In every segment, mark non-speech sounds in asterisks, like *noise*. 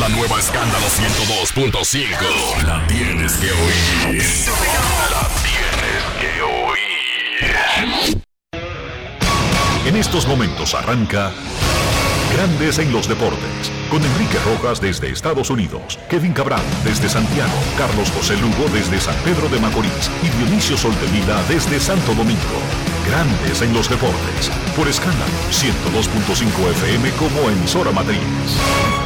la nueva Escándalo 102.5. La tienes que oír. La tienes que oír. En estos momentos arranca Grandes en los Deportes. Con Enrique Rojas desde Estados Unidos, Kevin Cabral desde Santiago, Carlos José Lugo desde San Pedro de Macorís y Dionisio Soltevila desde Santo Domingo. Grandes en los Deportes. Por escándalo 102.5 FM como emisora matriz.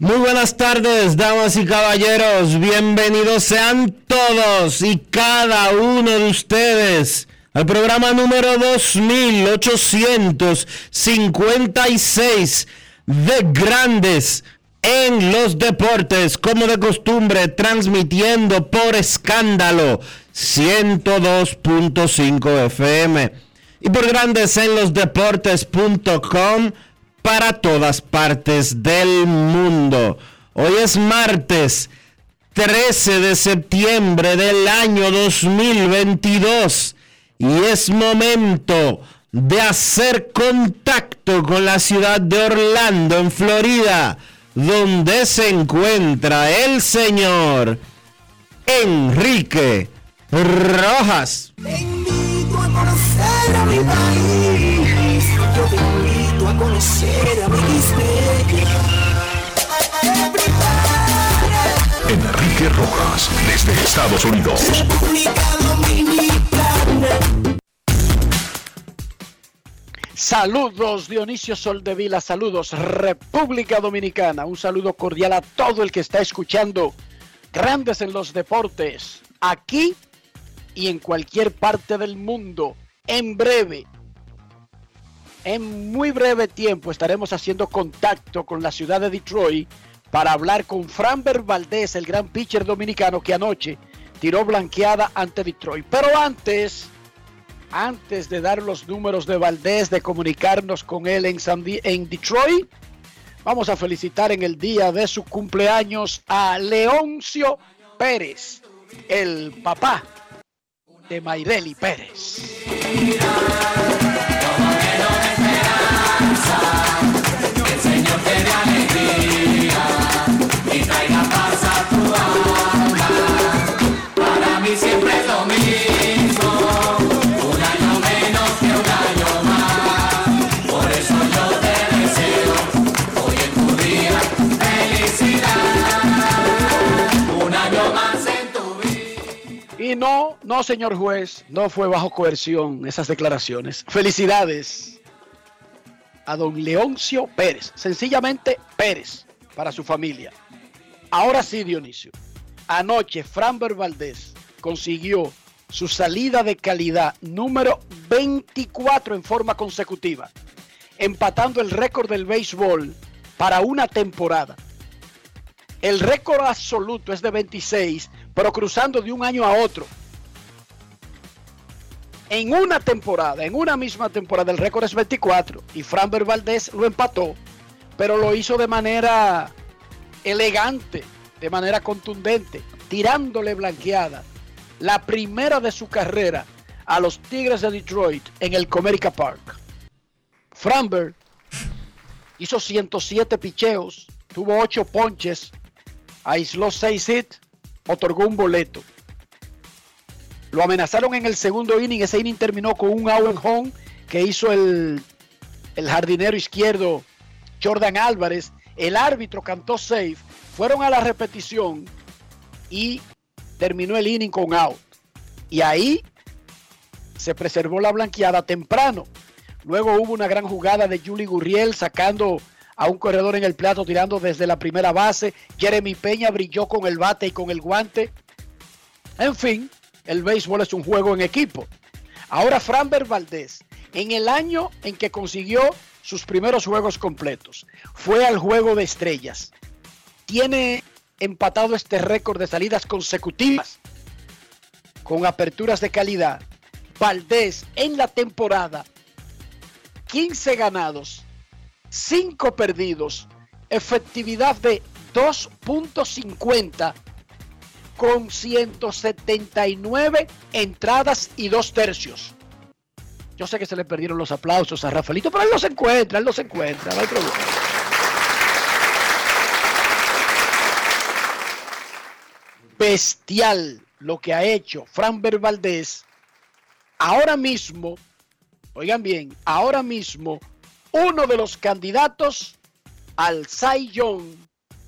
Muy buenas tardes, damas y caballeros. Bienvenidos sean todos y cada uno de ustedes al programa número 2856 de Grandes en los Deportes, como de costumbre, transmitiendo por escándalo 102.5 FM y por Grandes en los Deportes.com para todas partes del mundo. Hoy es martes 13 de septiembre del año 2022 y es momento de hacer contacto con la ciudad de Orlando, en Florida, donde se encuentra el señor Enrique Rojas. Te invito a conocer a mi país. Enrique Rojas desde Estados Unidos. Saludos Dionisio Soldevila, saludos República Dominicana, un saludo cordial a todo el que está escuchando Grandes en los Deportes, aquí y en cualquier parte del mundo. En breve, en muy breve tiempo estaremos haciendo contacto con la ciudad de Detroit para hablar con Framber Valdez, el gran pitcher dominicano que anoche tiró blanqueada ante Detroit. Pero antes, antes de dar los números de Valdés, de comunicarnos con él en, San en Detroit, vamos a felicitar en el día de su cumpleaños a Leoncio Pérez, el papá de Mayreli Pérez. No, señor juez, no fue bajo coerción esas declaraciones. Felicidades a don Leoncio Pérez, sencillamente Pérez, para su familia. Ahora sí, Dionisio. Anoche, Framber Valdés consiguió su salida de calidad número 24 en forma consecutiva, empatando el récord del béisbol para una temporada. El récord absoluto es de 26, pero cruzando de un año a otro. En una temporada, en una misma temporada, el récord es 24 y Framber Valdés lo empató, pero lo hizo de manera elegante, de manera contundente, tirándole blanqueada. La primera de su carrera a los Tigres de Detroit en el Comerica Park. Framber hizo 107 picheos, tuvo 8 ponches, aisló 6 hits, otorgó un boleto. Lo amenazaron en el segundo inning, ese inning terminó con un out and home que hizo el el jardinero izquierdo Jordan Álvarez, el árbitro cantó safe, fueron a la repetición y terminó el inning con out. Y ahí se preservó la blanqueada temprano. Luego hubo una gran jugada de Julie Gurriel sacando a un corredor en el plato tirando desde la primera base. Jeremy Peña brilló con el bate y con el guante. En fin, el béisbol es un juego en equipo. Ahora Framber Valdés, en el año en que consiguió sus primeros juegos completos, fue al juego de estrellas. Tiene empatado este récord de salidas consecutivas con aperturas de calidad. Valdés en la temporada 15 ganados, 5 perdidos, efectividad de 2.50 con 179 entradas y 2 tercios. Yo sé que se le perdieron los aplausos a Rafaelito, pero él los encuentra, él los encuentra, no hay problema. Bestial lo que ha hecho Fran Valdés ahora mismo oigan bien, ahora mismo uno de los candidatos al Cy Young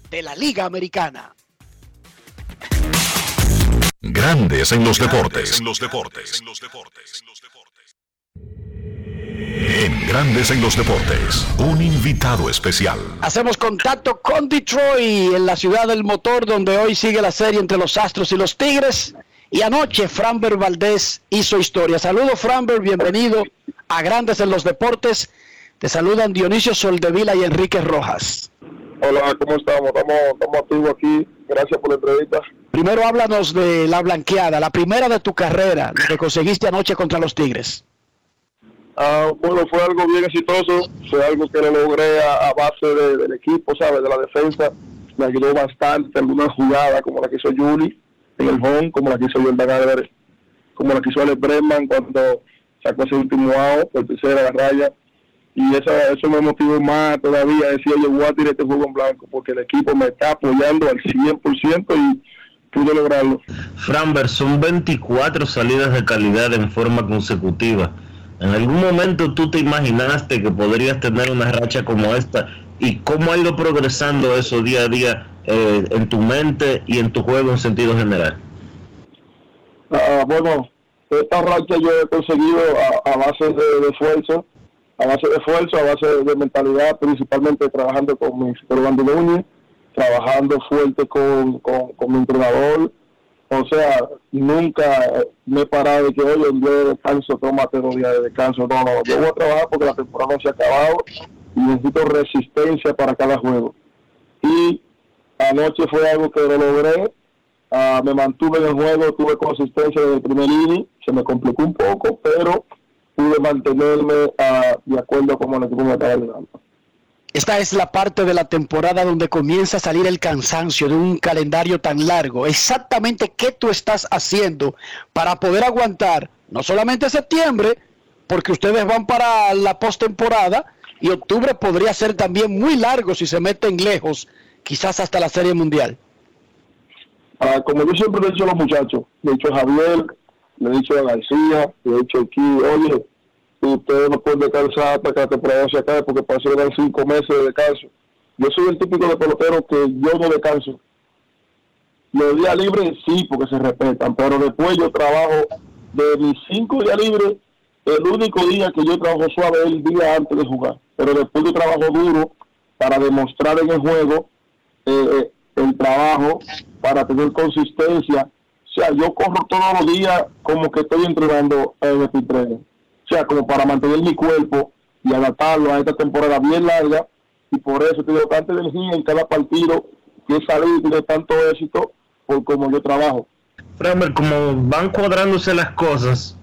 de la Liga Americana. Grandes en los deportes. En los deportes. En los deportes. En Grandes en los deportes, un invitado especial. Hacemos contacto con Detroit, en la ciudad del motor, donde hoy sigue la serie entre los Astros y los Tigres. Y anoche Framber Valdés hizo historia. Saludos Framber, bienvenido a Grandes en los Deportes. Te saludan Dionisio Soldevila y Enrique Rojas. Hola, ¿cómo estamos? Estamos, estamos activos aquí. Gracias por la entrevista. Primero háblanos de la blanqueada, la primera de tu carrera, lo que conseguiste anoche contra los Tigres. Ah, bueno, fue algo bien exitoso, fue algo que lo logré a, base del equipo, ¿sabes? De la defensa. Me ayudó bastante alguna jugada como la que hizo Juli en el home, como la que hizo Jordan como la que hizo Alex Bregman cuando sacó ese último out por tercera la raya. Y eso, eso me motivó más todavía, decía yo voy a tirar este juego en blanco, porque el equipo me está apoyando al 100% y pude lograrlo. Framber, son 24 salidas de calidad en forma consecutiva. ¿En algún momento tú te imaginaste que podrías tener una racha como esta? ¿Y cómo ha ido progresando eso día a día eh, en tu mente y en tu juego en sentido general? Ah, bueno, esta racha yo he conseguido a, base de, esfuerzo, a base de esfuerzo, a base de, mentalidad, principalmente trabajando con mi psicólogo Núñez, trabajando fuerte con, con, mi entrenador. O sea, nunca me he parado de que, oye, un día de descanso, tómate dos días de descanso. No, no, yo voy a trabajar porque la temporada no se ha acabado y necesito resistencia para cada juego. Y anoche fue algo que lo logré Ah, me mantuve en el juego, tuve consistencia desde el primer inning, se me complicó un poco, pero pude mantenerme uh, de acuerdo como el equipo me estaba Esta es la parte de la temporada donde comienza a salir el cansancio de un calendario tan largo. Exactamente qué tú estás haciendo para poder aguantar no solamente septiembre, porque ustedes van para la postemporada y octubre podría ser también muy largo si se meten lejos, quizás hasta la Serie Mundial. Ah, como yo siempre le he dicho a los muchachos, le he dicho a Javier, le he dicho a García, le he dicho aquí, oye, ustedes no pueden descansar hasta que la temporada se acabe porque dan cinco meses de descanso. Yo soy el típico de pelotero que yo no descanso. Los días libres sí, porque se respetan, pero después yo trabajo de mis cinco días libres, el único día que yo trabajo suave es el día antes de jugar, pero después yo trabajo duro para demostrar en el juego eh, eh el trabajo para tener consistencia. O sea, yo corro todos los días como que estoy entrenando en el O sea, como para mantener mi cuerpo y adaptarlo a esta temporada bien larga. Y por eso tengo tanta energía en cada partido que he salido y tiene tanto éxito por como yo trabajo. Framer, como van cuadrándose las cosas,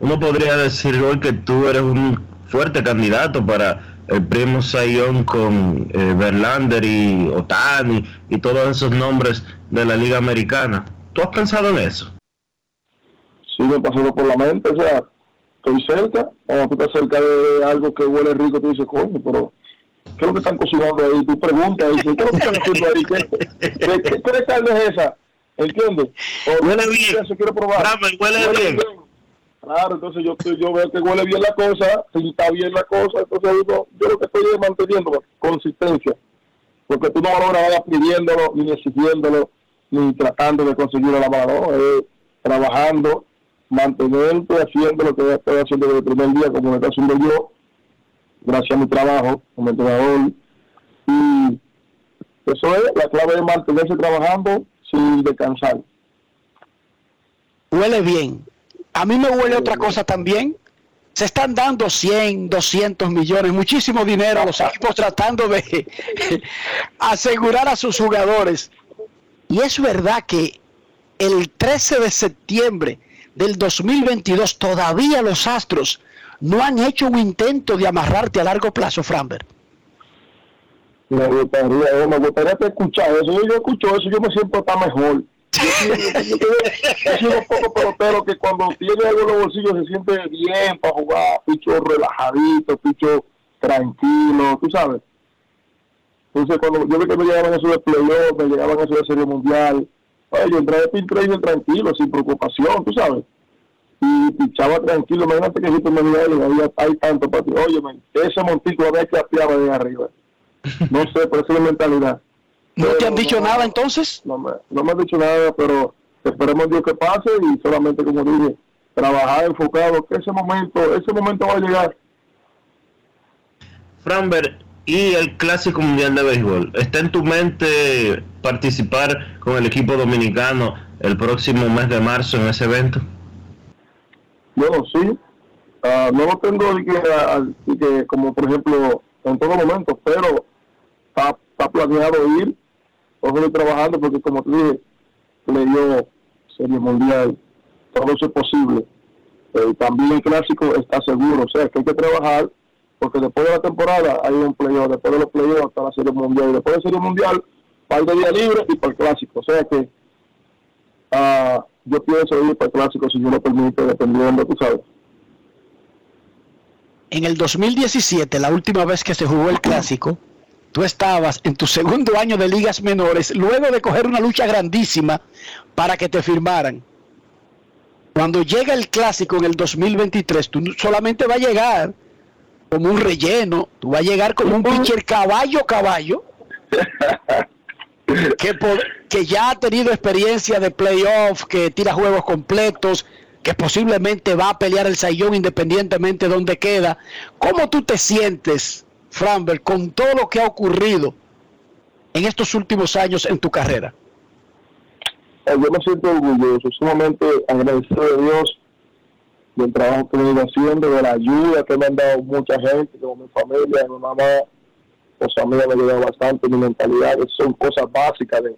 uno podría decir hoy que tú eres un fuerte candidato para el primo Sayón con eh, Verlander y Otani y todos esos nombres de la Liga Americana. ¿Tú has pensado en eso? Sí, me pasó por la mente, o sea, estoy cerca, o tú estás cerca de algo que huele rico, tú dices, coño, pero ¿qué es lo que están cocinando ahí? Tú preguntas, ¿qué es lo que están haciendo ahí? ¿Qué, qué, qué carne es esa? ¿Entiendes? huele bien. Eso quiero probar. huele, bien. Claro, entonces yo, estoy- yo veo que huele bien la cosa, si está bien la cosa, entonces digo, yo lo que estoy es manteniendo consistencia, porque tú no logras nada pidiéndolo, ni exigiéndolo, ni tratando de conseguirlo a la mano, es trabajando, mantenerte haciendo lo que estoy haciendo desde el primer día, como lo estoy haciendo yo, gracias a mi trabajo como entrenador, y eso es, la clave es mantenerse trabajando sin descansar. Huele bien. A mí me huele otra cosa también. Se están dando 100, 200 millones, muchísimo dinero a los *laughs* equipos tratando de *laughs* asegurar a sus jugadores. Y es verdad que el 13 de septiembre del 2022 todavía los Astros no han hecho un intento de amarrarte a largo plazo, Framber. Me gustaría, eh, me gustaría escuchar eso. Yo, yo escucho eso, yo me siento hasta mejor. Yo, *laughs* soy- un poco pelotero que cuando tiene algo en los bolsillos se siente bien para jugar, picho relajadito, picho tranquilo, tú sabes. Entonces, cuando yo vi que me llegaban esos de playoff, me llegaban esos de serie mundial, oye, yo entré de trading tranquilo, sin preocupación, tú sabes. Y pichaba tranquilo, imagínate que digas, "Oye, había- hay tanto para ti, oye, man, ese montico había que apiaba de arriba. No sé, pero esa es la mentalidad. *laughs* ¿No te han dicho no- nada entonces? No me, no me han dicho nada, pero esperemos Dios que pase y solamente, como dije, trabajar enfocado, que ese momento, ese momento va a llegar. Framber, y el Clásico Mundial de Béisbol, ¿está en tu mente participar con el equipo dominicano el próximo mes de marzo en ese evento? Bueno, sí, ah, no lo tengo ah, que, como por ejemplo en todo momento, pero está, planeado ir, estoy trabajando porque como te dije, leyó Serie Mundial, todo eso es posible. Eh, también el clásico está seguro, o sea que hay que trabajar porque después de la temporada hay un playoff, después de los playoffs hasta la Serie Mundial, y después de la Serie Mundial, par de día libre y para el clásico, o sea que ah, yo pienso ir para el clásico si yo lo permite, dependiendo, tú sabes. En el 2017, la última vez que se jugó el clásico, tú estabas en tu segundo año de ligas menores, luego de coger una lucha grandísima para que te firmaran. Cuando llega el clásico en el 2023, tú solamente va a llegar como un relleno, tú vas a llegar como un pitcher caballo caballo, *laughs* que, ya ha tenido experiencia de playoff, que tira juegos completos, que posiblemente va a pelear el sayón independientemente de donde queda. ¿Cómo tú te sientes, Framber, con todo lo que ha ocurrido en estos últimos años en tu carrera? Eh, yo me siento orgulloso, sumamente agradecido de Dios del trabajo que he ido haciendo, de la ayuda que me han dado mucha gente, como mi familia, mi mamá, los amigos me han ayudado bastante, mi mentalidad, son cosas básicas de,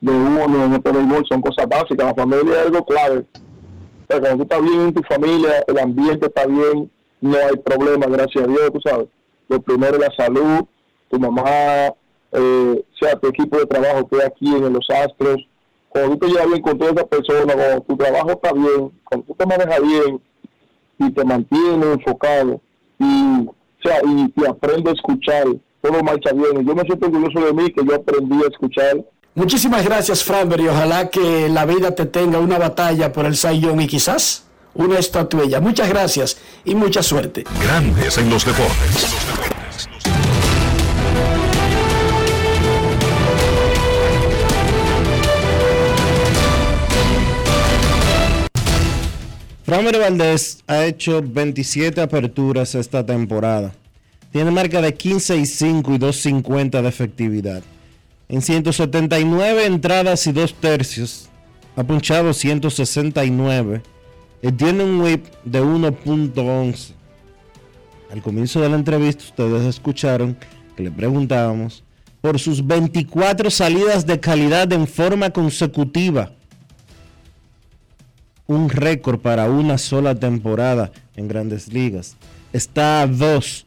de uno en este béisbol, son cosas básicas, la familia es algo clave. O sea, cuando tú estás bien en tu familia, el ambiente está bien, no hay problema, gracias a Dios, tú sabes. Lo primero es la salud, tu mamá, eh, sea tu equipo de trabajo que aquí en Los Astros, cuando tú te llevas bien con toda esa persona, cuando tu trabajo está bien, cuando tú te manejas bien y te mantienes enfocado y, o sea, y, y aprendes a escuchar, todo marcha bien. Yo me siento orgulloso de mí que yo aprendí a escuchar Muchísimas gracias, Framber, y ojalá que la vida te tenga una batalla por el Sayón y quizás una estatuilla. Muchas gracias y mucha suerte. Grandes en los deportes. Framber Valdés ha hecho 27 aperturas esta temporada. Tiene marca de 15 y 5 y 250 de efectividad. En 179 entradas y 2 tercios, ha punchado 169 y tiene un whip de 1.11. Al comienzo de la entrevista ustedes escucharon que le preguntábamos por sus 24 salidas de calidad en forma consecutiva un récord para una sola temporada en grandes ligas. Está a dos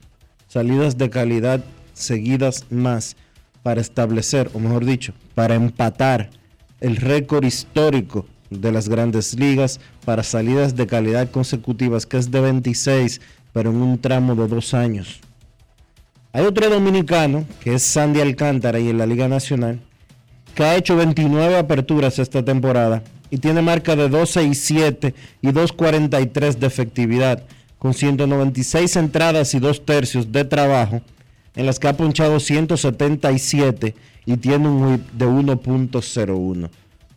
salidas de calidad seguidas más para establecer, o mejor dicho, para empatar el récord histórico de las grandes ligas para salidas de calidad consecutivas, que es de 26, pero en un tramo de dos años. Hay otro dominicano, que es Sandy Alcántara y en la Liga Nacional, que ha hecho 29 aperturas esta temporada y tiene marca de 12 y 7 y 2.43 de efectividad, con 196 entradas y 2 tercios de trabajo, en las que ha ponchado 177 y tiene un whip de 1.01.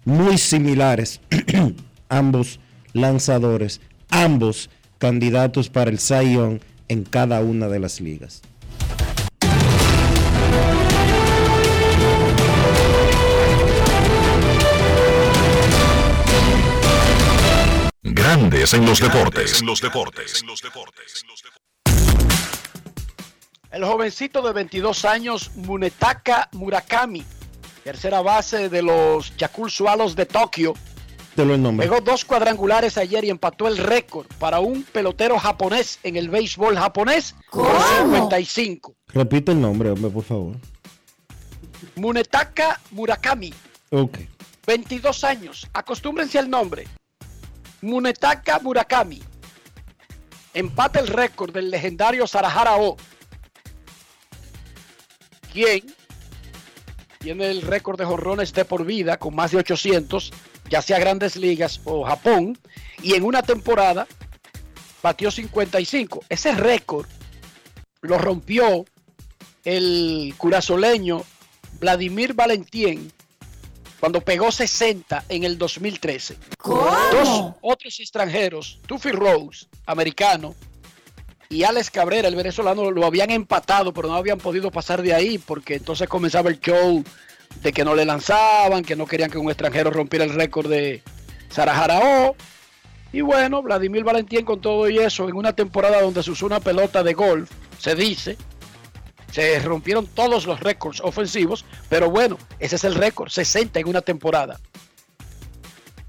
Muy similares *clears throat* ambos lanzadores, ambos candidatos para el Young en cada una de las ligas. Grandes en los deportes. En los deportes. El jovencito de 22 años, Munetaka Murakami, tercera base de los Yakult Swallows de Tokio, Te lo nombre. pegó dos cuadrangulares ayer y empató el récord para un pelotero japonés en el béisbol japonés con 55. Repite el nombre, hombre, por favor. Munetaka Murakami, Ok. 22 años. Acostúmbrense al nombre. Munetaka Murakami. Empata el récord del legendario Sarahara O. Quien tiene el récord de jonrones de por vida con más de 800, ya sea Grandes Ligas o Japón, y en una temporada batió 55. Ese récord lo rompió el curazoleño Vladimir Valentín cuando pegó 60 en el 2013. Dos otros extranjeros, Tuffy Rose, americano, y Alex Cabrera, el venezolano, lo habían empatado, pero no habían podido pasar de ahí, porque entonces comenzaba el show de que no le lanzaban, que no querían que un extranjero rompiera el récord de Sarajaraó. Y bueno, Vladimir Valentín con todo y eso, en una temporada donde se usó una pelota de golf, se dice, se rompieron todos los récords ofensivos, pero bueno, ese es el récord, 60 en una temporada.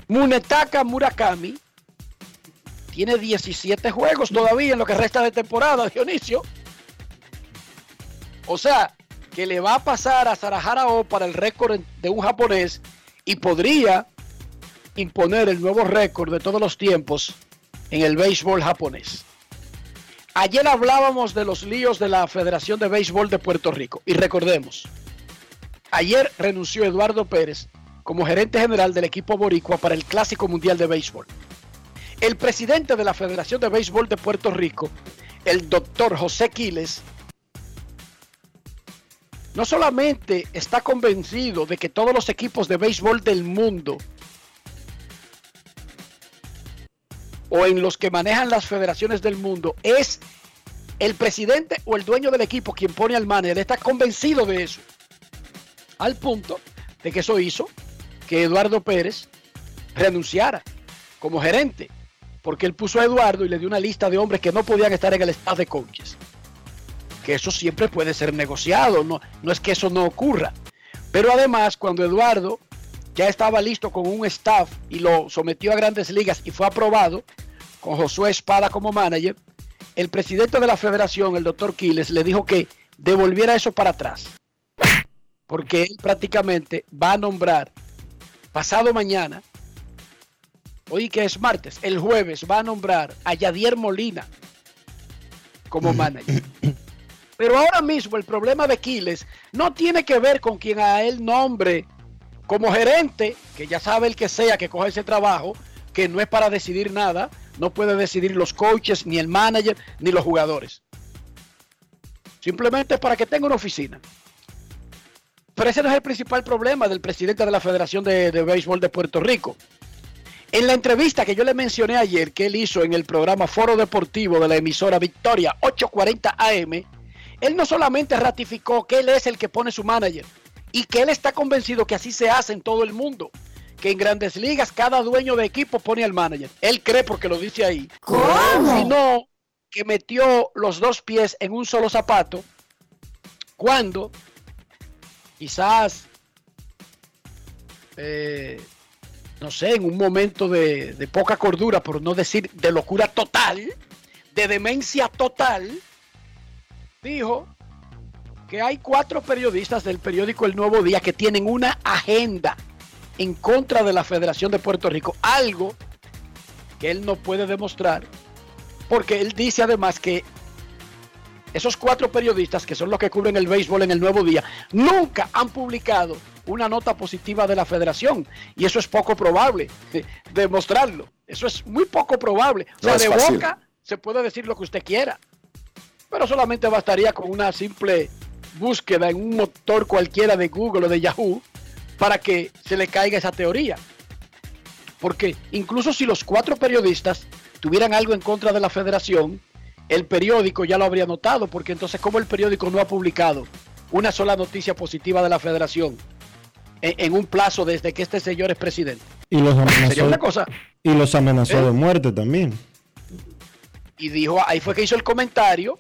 Munetaka Murakami tiene 17 juegos todavía en lo que resta de temporada, *laughs* Dionisio. O sea, que le va a pasar a Sarahara O para el récord de un japonés y podría imponer el nuevo récord de todos los tiempos en el béisbol japonés. Ayer hablábamos de los líos de la Federación de Béisbol de Puerto Rico y recordemos, ayer renunció Eduardo Pérez como gerente general del equipo boricua para el Clásico Mundial de Béisbol. El presidente de la Federación de Béisbol de Puerto Rico, el doctor José Quiles, no solamente está convencido de que todos los equipos de béisbol del mundo o en los que manejan las federaciones del mundo es el presidente o el dueño del equipo quien pone al manager. Está convencido de eso. Al punto de que eso hizo que Eduardo Pérez renunciara como gerente. Porque él puso a Eduardo y le dio una lista de hombres que no podían estar en el staff de coaches. Que eso siempre puede ser negociado. No, no es que eso no ocurra. Pero además, cuando Eduardo ya estaba listo con un staff y lo sometió a grandes ligas y fue aprobado con Josué Espada como manager, el presidente de la federación, el doctor Quiles, le dijo que devolviera eso para atrás. Porque él prácticamente va a nombrar pasado mañana, hoy que es martes, el jueves va a nombrar a Yadier Molina como manager. Pero ahora mismo el problema de Quiles no tiene que ver con quien a él nombre como gerente, que ya sabe el que sea que coja ese trabajo, que no es para decidir nada, no puede decidir los coaches, ni el manager, ni los jugadores. Simplemente es para que tenga una oficina. Pero ese no es el principal problema del presidente de la Federación de, Béisbol de Puerto Rico. En la entrevista que yo le mencioné ayer que él hizo en el programa Foro Deportivo de la emisora Victoria 840 AM, él no solamente ratificó que él es el que pone su manager y que él está convencido que así se hace en todo el mundo, que en grandes ligas cada dueño de equipo pone al manager. Él cree porque lo dice ahí. Sino que metió los dos pies en un solo zapato cuando quizás, eh, no sé, en un momento de, de poca cordura, por no decir de locura total, de demencia total, dijo que hay cuatro periodistas del periódico El Nuevo Día que tienen una agenda en contra de la Federación de Puerto Rico, algo que él no puede demostrar, porque él dice además que esos cuatro periodistas, que son los que cubren el béisbol en el Nuevo Día, nunca han publicado una nota positiva de la federación. Y eso es poco probable, demostrarlo. Eso es muy poco probable. O sea, No de fácil. boca se puede decir lo que usted quiera. Pero solamente bastaría con una simple búsqueda en un motor cualquiera de Google o de Yahoo para que se le caiga esa teoría. Porque incluso si los cuatro periodistas tuvieran algo en contra de la federación, el periódico ya lo habría notado, porque entonces como el periódico no ha publicado una sola noticia positiva de la federación en, en un plazo desde que este señor es presidente. Y los Sería amenazó, una cosa. y los amenazó ¿Eh? de muerte también. Y dijo, ahí fue que hizo el comentario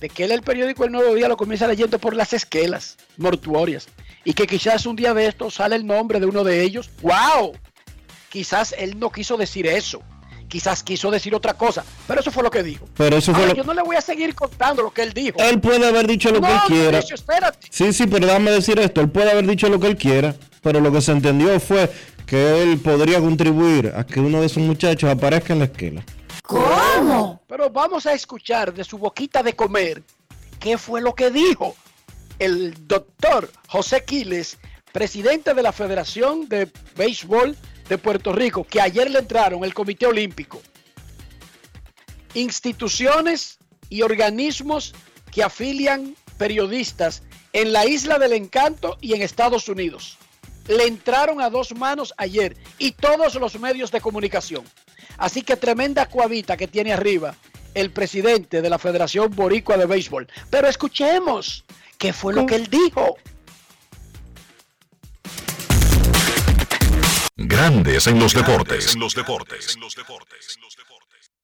de que él el periódico El Nuevo Día lo comienza leyendo por las esquelas mortuorias. Y que quizás un día de estos sale el nombre de uno de ellos. ¡Wow! Quizás él no quiso decir eso. Quizás quiso decir otra cosa. Pero eso fue lo que dijo. Pero eso fue Ahora, lo yo no le voy a seguir contando lo que él dijo. Él puede haber dicho lo que él no, quiera. Mauricio, espérate. Sí, sí, pero déjame decir esto. Él puede haber dicho lo que él quiera, pero lo que se entendió fue que él podría contribuir a que uno de esos muchachos aparezca en la esquela. Pero vamos a escuchar de su boquita de comer qué fue lo que dijo el doctor José Quiles, presidente de la Federación de Béisbol de Puerto Rico, que ayer le entraron el Comité Olímpico. Instituciones y organismos que afilian periodistas en la Isla del Encanto y en Estados Unidos. Le entraron a dos manos ayer y todos los medios de comunicación. Así que tremenda cuavita que tiene arriba el presidente de la Federación Boricua de Béisbol. Pero escuchemos qué fue lo que él dijo. Grandes en los deportes. En los deportes.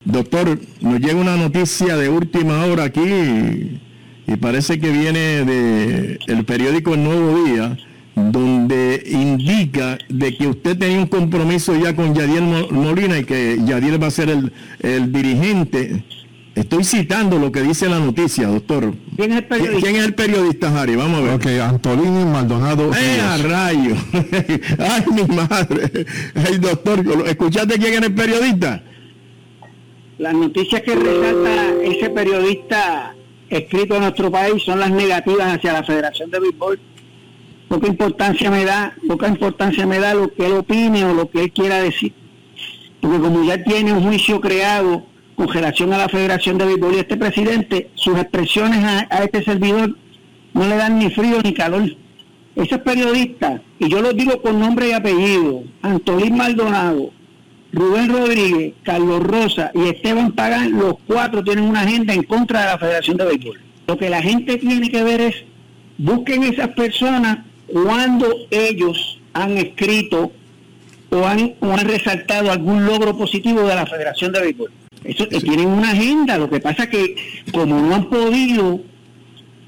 Doctor, nos llega una noticia de última hora aquí y, y parece que viene de el periódico El Nuevo Día, donde indica de que usted tenía un compromiso ya con Yadiel Mo- Molina y que Yadiel va a ser el, el dirigente. Estoy citando lo que dice la noticia, doctor. ¿Quién es el periodista? ¿Quién es el periodista, Harry? Vamos a ver. Ok, Antolini Maldonado. ¡Eh, a rayo! *laughs* ¡Ay, mi madre! ¡Ay, doctor! ¿Escuchaste quién era el periodista? Las noticias que resalta ese periodista escrito en nuestro país son las negativas hacia la Federación de Béisbol. Poca importancia me da, poca importancia me da lo que él opine o lo que él quiera decir. Porque como ya tiene un juicio creado con relación a la Federación de Béisbol y este presidente, sus expresiones a, a este servidor no le dan ni frío ni calor. Esos periodistas, y yo los digo con nombre y apellido, Antolín Maldonado, Rubén Rodríguez, Carlos Rosa y Esteban Pagán, los cuatro tienen una agenda en contra de la Federación de Béisbol. Lo que la gente tiene que ver es, busquen esas personas cuando ellos han escrito o han, o han resaltado algún logro positivo de la Federación de Béisbol. Eso eh, tienen una agenda, lo que pasa es que como no han podido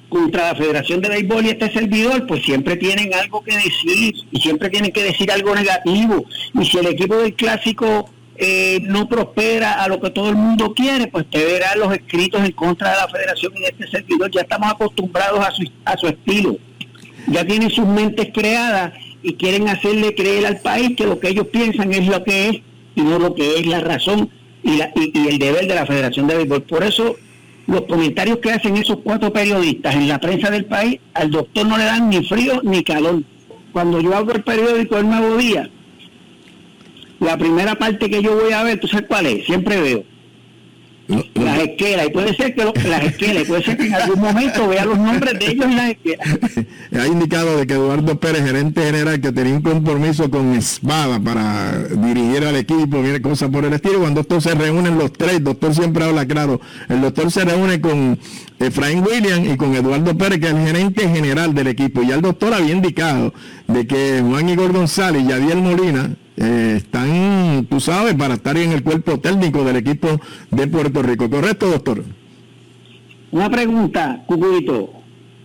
contra la Federación de Béisbol y este servidor, pues siempre tienen algo que decir y siempre tienen que decir algo negativo. Y si el equipo del clásico eh, no prospera a lo que todo el mundo quiere, pues te verán los escritos en contra de la Federación y de este servidor. Ya estamos acostumbrados a su, a su estilo. Ya tienen sus mentes creadas y quieren hacerle creer al país que lo que ellos piensan es lo que es y no lo que es la razón y, el deber de la Federación de Béisbol. Por eso los comentarios que hacen esos cuatro periodistas en la prensa del país, al doctor no le dan ni frío ni calor. Cuando yo abro el periódico El Nuevo Día, la primera parte que yo voy a ver, ¿tú sabes cuál es? Siempre veo las esquelas, y puede ser que lo- las esquelas, y puede ser que en algún momento vea los nombres de ellos en las esquelas. *laughs* ha indicado de que Eduardo Pérez, gerente general, que tenía un compromiso con Espada para dirigir al equipo, viene cosas por el estilo. Cuando estos se reúnen los tres, doctor siempre habla claro. El doctor se reúne con Efraín William y con Eduardo Pérez, que es el gerente general del equipo. Ya el doctor había indicado de que Juan Igor González y Yadiel Molina eh, están, tú sabes, para estar en el cuerpo técnico del equipo de Puerto Rico. ¿Correcto, doctor? Una pregunta, Cucurito.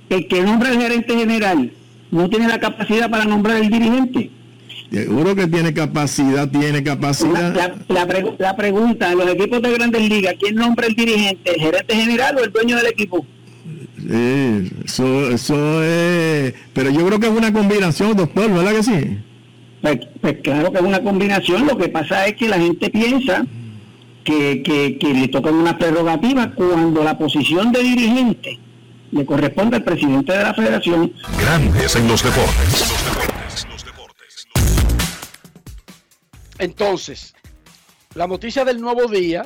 El que nombra el gerente general no tiene la capacidad para nombrar el dirigente. Seguro que tiene capacidad, tiene La, capacidad. la- la pre- la pregunta, en los equipos de grandes ligas, ¿quién nombra el dirigente? ¿El gerente general o el dueño del equipo? Sí, eso, eso es. Pero yo creo que es una combinación, doctor, ¿verdad que sí? Pues, pues claro que es una combinación. Lo que pasa es que la gente piensa que, que, que le tocan una prerrogativa cuando la posición de dirigente le corresponde al presidente de la federación. Grandes en los deportes. Entonces, la noticia del nuevo día,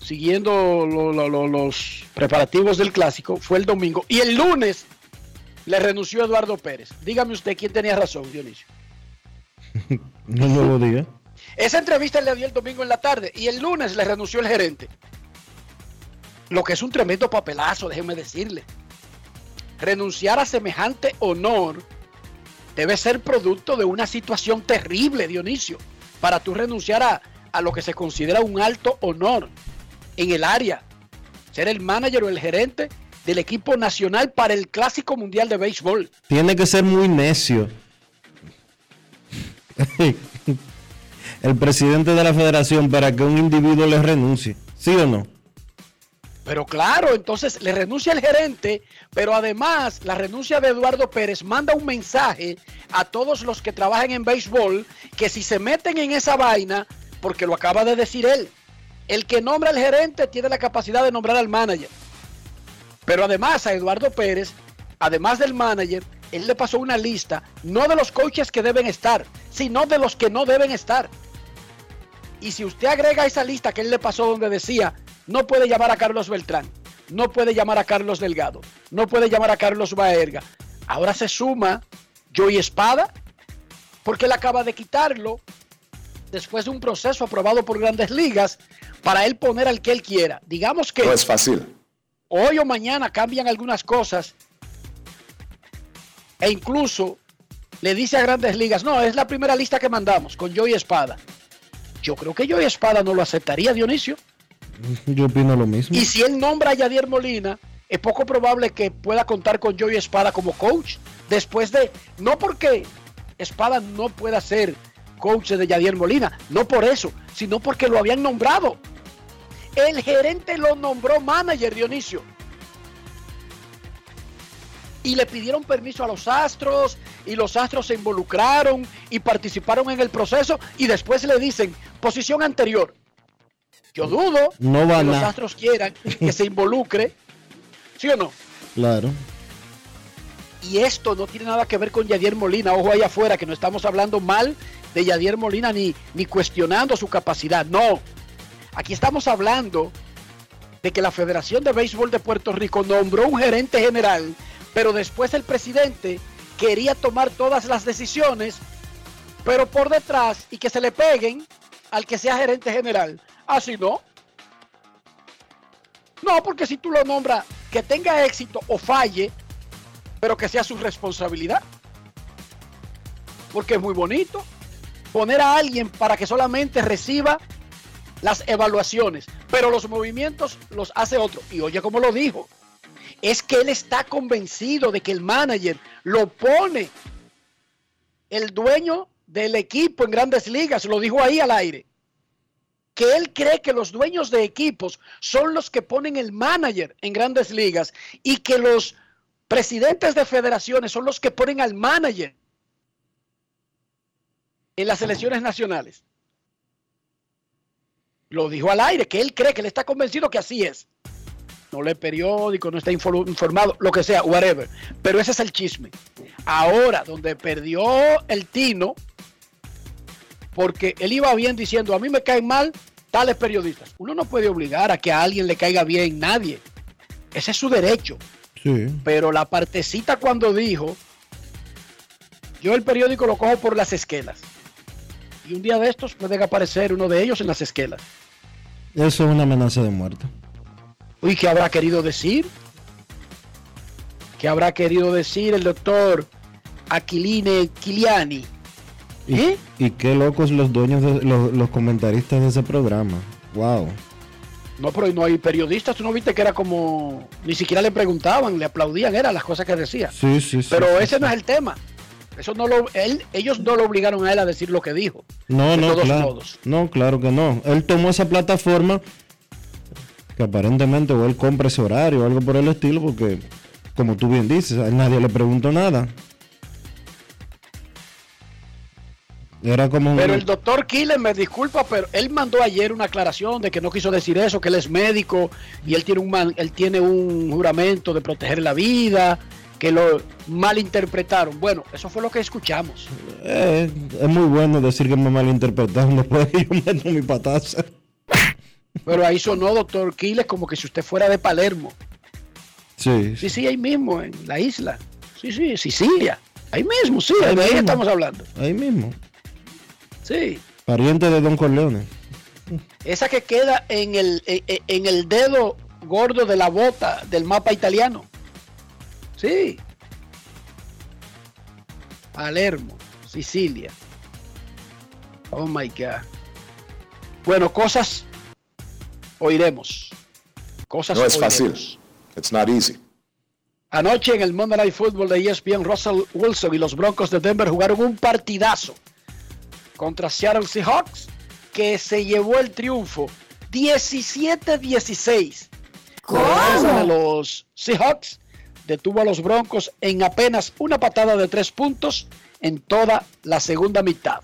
siguiendo lo- lo- lo- los preparativos del clásico, fue el domingo. Y el lunes le renunció Eduardo Pérez. Dígame usted quién tenía razón, Dionisio. *laughs* No nuevo día. Esa entrevista le dio el domingo en la tarde y el lunes le renunció el gerente. Lo que es un tremendo papelazo, déjeme decirle. Renunciar a semejante honor debe ser producto de una situación terrible, Dionisio, para tú renunciar a, a lo que se considera un alto honor en el área. Ser el manager o el gerente del equipo nacional para el Clásico Mundial de Béisbol. Tiene que ser muy necio. *laughs* El presidente de la federación para que un individuo le renuncie. ¿Sí o no? Pero claro, entonces le renuncia el gerente, pero además la renuncia de Eduardo Pérez manda un mensaje a todos los que trabajan en béisbol que si se meten en esa vaina, porque lo acaba de decir él, el que nombra al gerente tiene la capacidad de nombrar al manager. Pero además a Eduardo Pérez, además del manager, él le pasó una lista, no de los coaches que deben estar, sino de los que no deben estar. Y si usted agrega esa lista que él le pasó donde decía, no puede llamar a Carlos Beltrán, no puede llamar a Carlos Delgado, no puede llamar a Carlos Baerga, ahora se suma Joey Espada, porque él acaba de quitarlo después de un proceso aprobado por grandes ligas para él poner al que él quiera. Digamos que No es fácil. hoy o mañana cambian algunas cosas e incluso le dice a grandes ligas, no, es la primera lista que mandamos con Joey Espada. Yo creo que Joey Espada no lo aceptaría, Dionisio. *laughs* Yo opino lo mismo. Y si él nombra a Yadier Molina, es poco probable que pueda contar con Joey Espada como coach. Después de, no porque Espada no pueda ser coach de Yadier Molina, no por eso, sino porque lo habían nombrado. El gerente lo nombró manager, Dionisio. Y le pidieron permiso a los astros y los astros se involucraron y participaron en el proceso y después le dicen posición anterior. Yo dudo No que los astros quieran que se involucre, ¿sí o no? Claro. Y esto no tiene nada que ver con Yadier Molina, ojo allá afuera, que no estamos hablando mal de Yadier Molina ni, ni cuestionando su capacidad, no. Aquí estamos hablando de que la Federación de Béisbol de Puerto Rico nombró un gerente general, pero después el presidente quería tomar todas las decisiones, pero por detrás y que se le peguen al que sea gerente general. Así no. No, porque si tú lo nombras, que tenga éxito o falle, pero que sea su responsabilidad. Porque es muy bonito poner a alguien para que solamente reciba las evaluaciones, pero los movimientos los hace otro. Y oye, como lo dijo, es que él está convencido de que el manager lo pone el dueño del equipo en grandes ligas, lo dijo ahí al aire, que él cree que los dueños de equipos son los que ponen el manager en grandes ligas y que los presidentes de federaciones son los que ponen al manager en las elecciones nacionales. Lo dijo al aire, que él cree que él está convencido que así es. No lee periódico, no está infor- informado, lo que sea, whatever. Pero ese es el chisme. Ahora, donde perdió el tino, porque él iba bien diciendo, a mí me caen mal tales periodistas. Uno no puede obligar a que a alguien le caiga bien nadie. Ese es su derecho. Sí. Pero la partecita cuando dijo, yo el periódico lo cojo por las esquelas. Y un día de estos pueden aparecer uno de ellos en las esquelas. Eso es una amenaza de muerte. Uy, ¿qué habrá querido decir? ¿Qué habrá querido decir el doctor Aquiline Kiliani? Y, ¿Eh? y qué locos los dueños, de, los, los comentaristas de ese programa. Wow. No, pero no hay periodistas, tú no viste que era como, ni siquiera le preguntaban, le aplaudían, eran las cosas que decía. Sí, sí, sí. Pero ese sí. no es el tema. Eso no lo, él, ellos no lo obligaron a él a decir lo que dijo. No, de no, todos claro. modos. No, claro que no. Él tomó esa plataforma que aparentemente o él compra ese horario o algo por el estilo porque, como tú bien dices, a nadie le preguntó nada. Era como un- Pero el doctor Killer me disculpa, pero él mandó ayer una aclaración de que no quiso decir eso, que él es médico y él tiene un man- él tiene un juramento de proteger la vida, que lo malinterpretaron. Bueno, eso fue lo que escuchamos. Eh, es muy bueno decir que me malinterpretaron después de yo meto mi pataza. Pero ahí sonó doctor Quiles como que si usted fuera de Palermo. Sí, Sí, sí, ahí mismo, en la isla. Sí, sí, Sicilia. Ahí mismo, sí, Ahí mismo. estamos hablando. ahí mismo. Sí. Pariente de Don Corleone. Esa que queda en el, en, en el dedo gordo de la bota del mapa italiano. Sí. Palermo, Sicilia. Oh my God. Bueno, cosas oiremos. Cosas No es oiremos. fácil. It's not easy. Anoche en el Monday Night Football de ESPN, Russell Wilson y los Broncos de Denver jugaron un partidazo contra Seattle Seahawks que se llevó el triunfo 17-16. La defensa de los Seahawks detuvo a los Broncos en apenas una patada de tres puntos en toda la segunda mitad.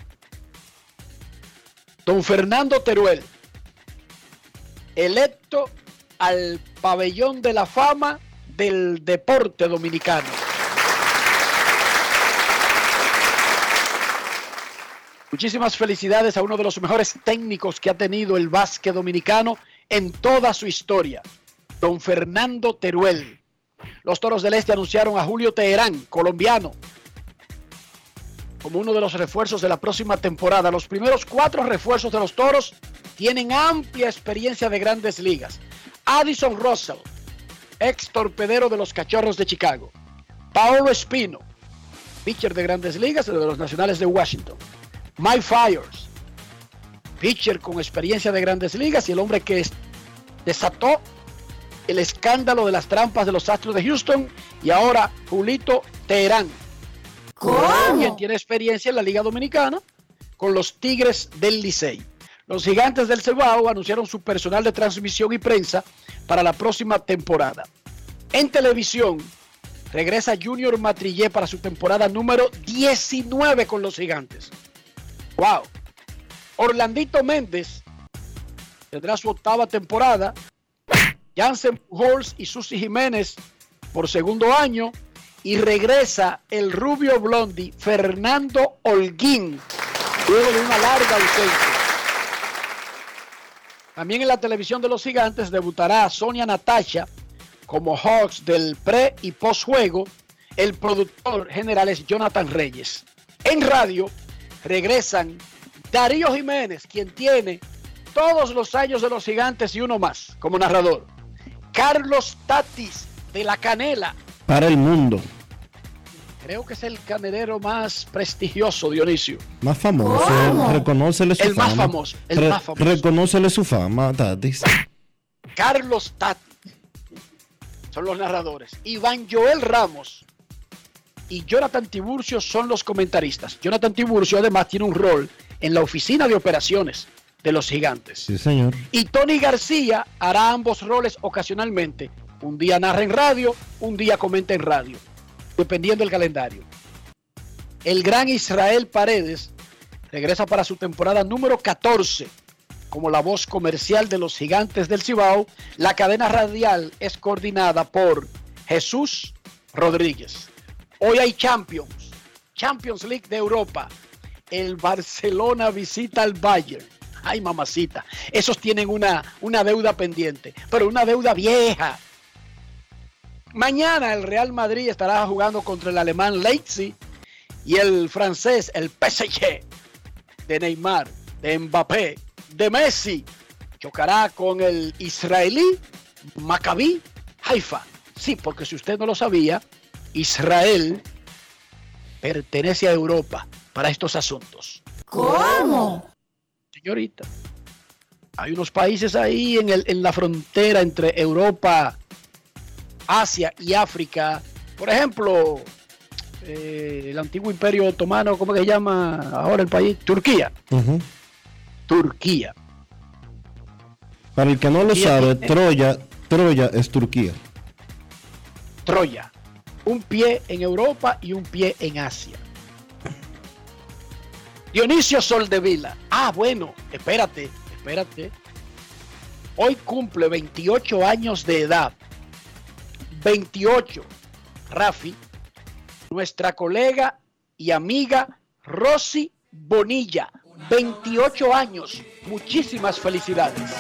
Don Fernando Teruel, electo al pabellón de la fama del deporte dominicano. Muchísimas felicidades a uno de los mejores técnicos que ha tenido el básquet dominicano en toda su historia, don Fernando Teruel. Los Toros del Este anunciaron a Julio Teherán, colombiano, como uno de los refuerzos de la próxima temporada. Los primeros cuatro refuerzos de los Toros tienen amplia experiencia de grandes ligas. Addison Russell, ex torpedero de los Cachorros de Chicago. Paolo Espino, pitcher de grandes ligas de los Nacionales de Washington. Mike Fires, pitcher con experiencia de grandes ligas y el hombre que es- desató el escándalo de las trampas de los Astros de Houston y ahora Julito Teherán. Quien tiene experiencia en la Liga Dominicana con los Tigres del Licey. Los gigantes del Cibao anunciaron su personal de transmisión y prensa para la próxima temporada. En televisión, regresa Junior Matrillé para su temporada número 19 con los gigantes. ¡Wow! Orlandito Méndez tendrá su octava temporada. Jansen Pujols y Susi Jiménez por segundo año. Y regresa el rubio blondi Fernando Holguín luego de una larga ausencia. También en la televisión de los gigantes debutará Sonia Natasha como Hawks del pre y post juego. El productor general es Jonathan Reyes. En radio regresan Darío Jiménez, quien tiene todos los años de los gigantes y uno más como narrador. Carlos Tatis de la Canela, Para el mundo. Creo que es el canelero más prestigioso, Dionisio. Más famoso. ¿Cómo? Reconócele su El más fama. famoso, el más famoso. Reconócele su fama, Tatis. Carlos Tatis son los narradores. Iván Joel Ramos y Jonathan Tiburcio son los comentaristas. Jonathan Tiburcio además tiene un rol en la oficina de operaciones de los gigantes. Sí, señor. Y Tony García hará ambos roles ocasionalmente. Un día narra en radio, un día comenta en radio, dependiendo del calendario. El gran Israel Paredes regresa para su temporada número 14 como la voz comercial de los gigantes del Cibao. La cadena radial es coordinada por Jesús Rodríguez. Hoy hay Champions, Champions League de Europa. El Barcelona visita al Bayern. Ay, mamacita. Esos tienen una, una deuda pendiente, pero una deuda vieja. Mañana el Real Madrid estará jugando contra el alemán Leipzig y el francés, el PSG, de Neymar, de Mbappé, de Messi, chocará con el israelí Maccabi Haifa. Sí, porque si usted no lo sabía, Israel pertenece a Europa para estos asuntos. ¿Cómo? Señorita, hay unos países ahí en, el- en la frontera entre Europa, Asia y África. Por ejemplo, eh, el antiguo imperio otomano, ¿cómo que se llama ahora el país? Turquía. Turquía. Para el que no lo sabe, Troya, Troya es Turquía. Troya. Un pie en Europa y un pie en Asia. Dionisio Soldevila. Ah, bueno, espérate, espérate. Hoy cumple 28 años de edad. 28. Rafi, nuestra colega y amiga Rosy Bonilla. 28 años. Muchísimas felicidades.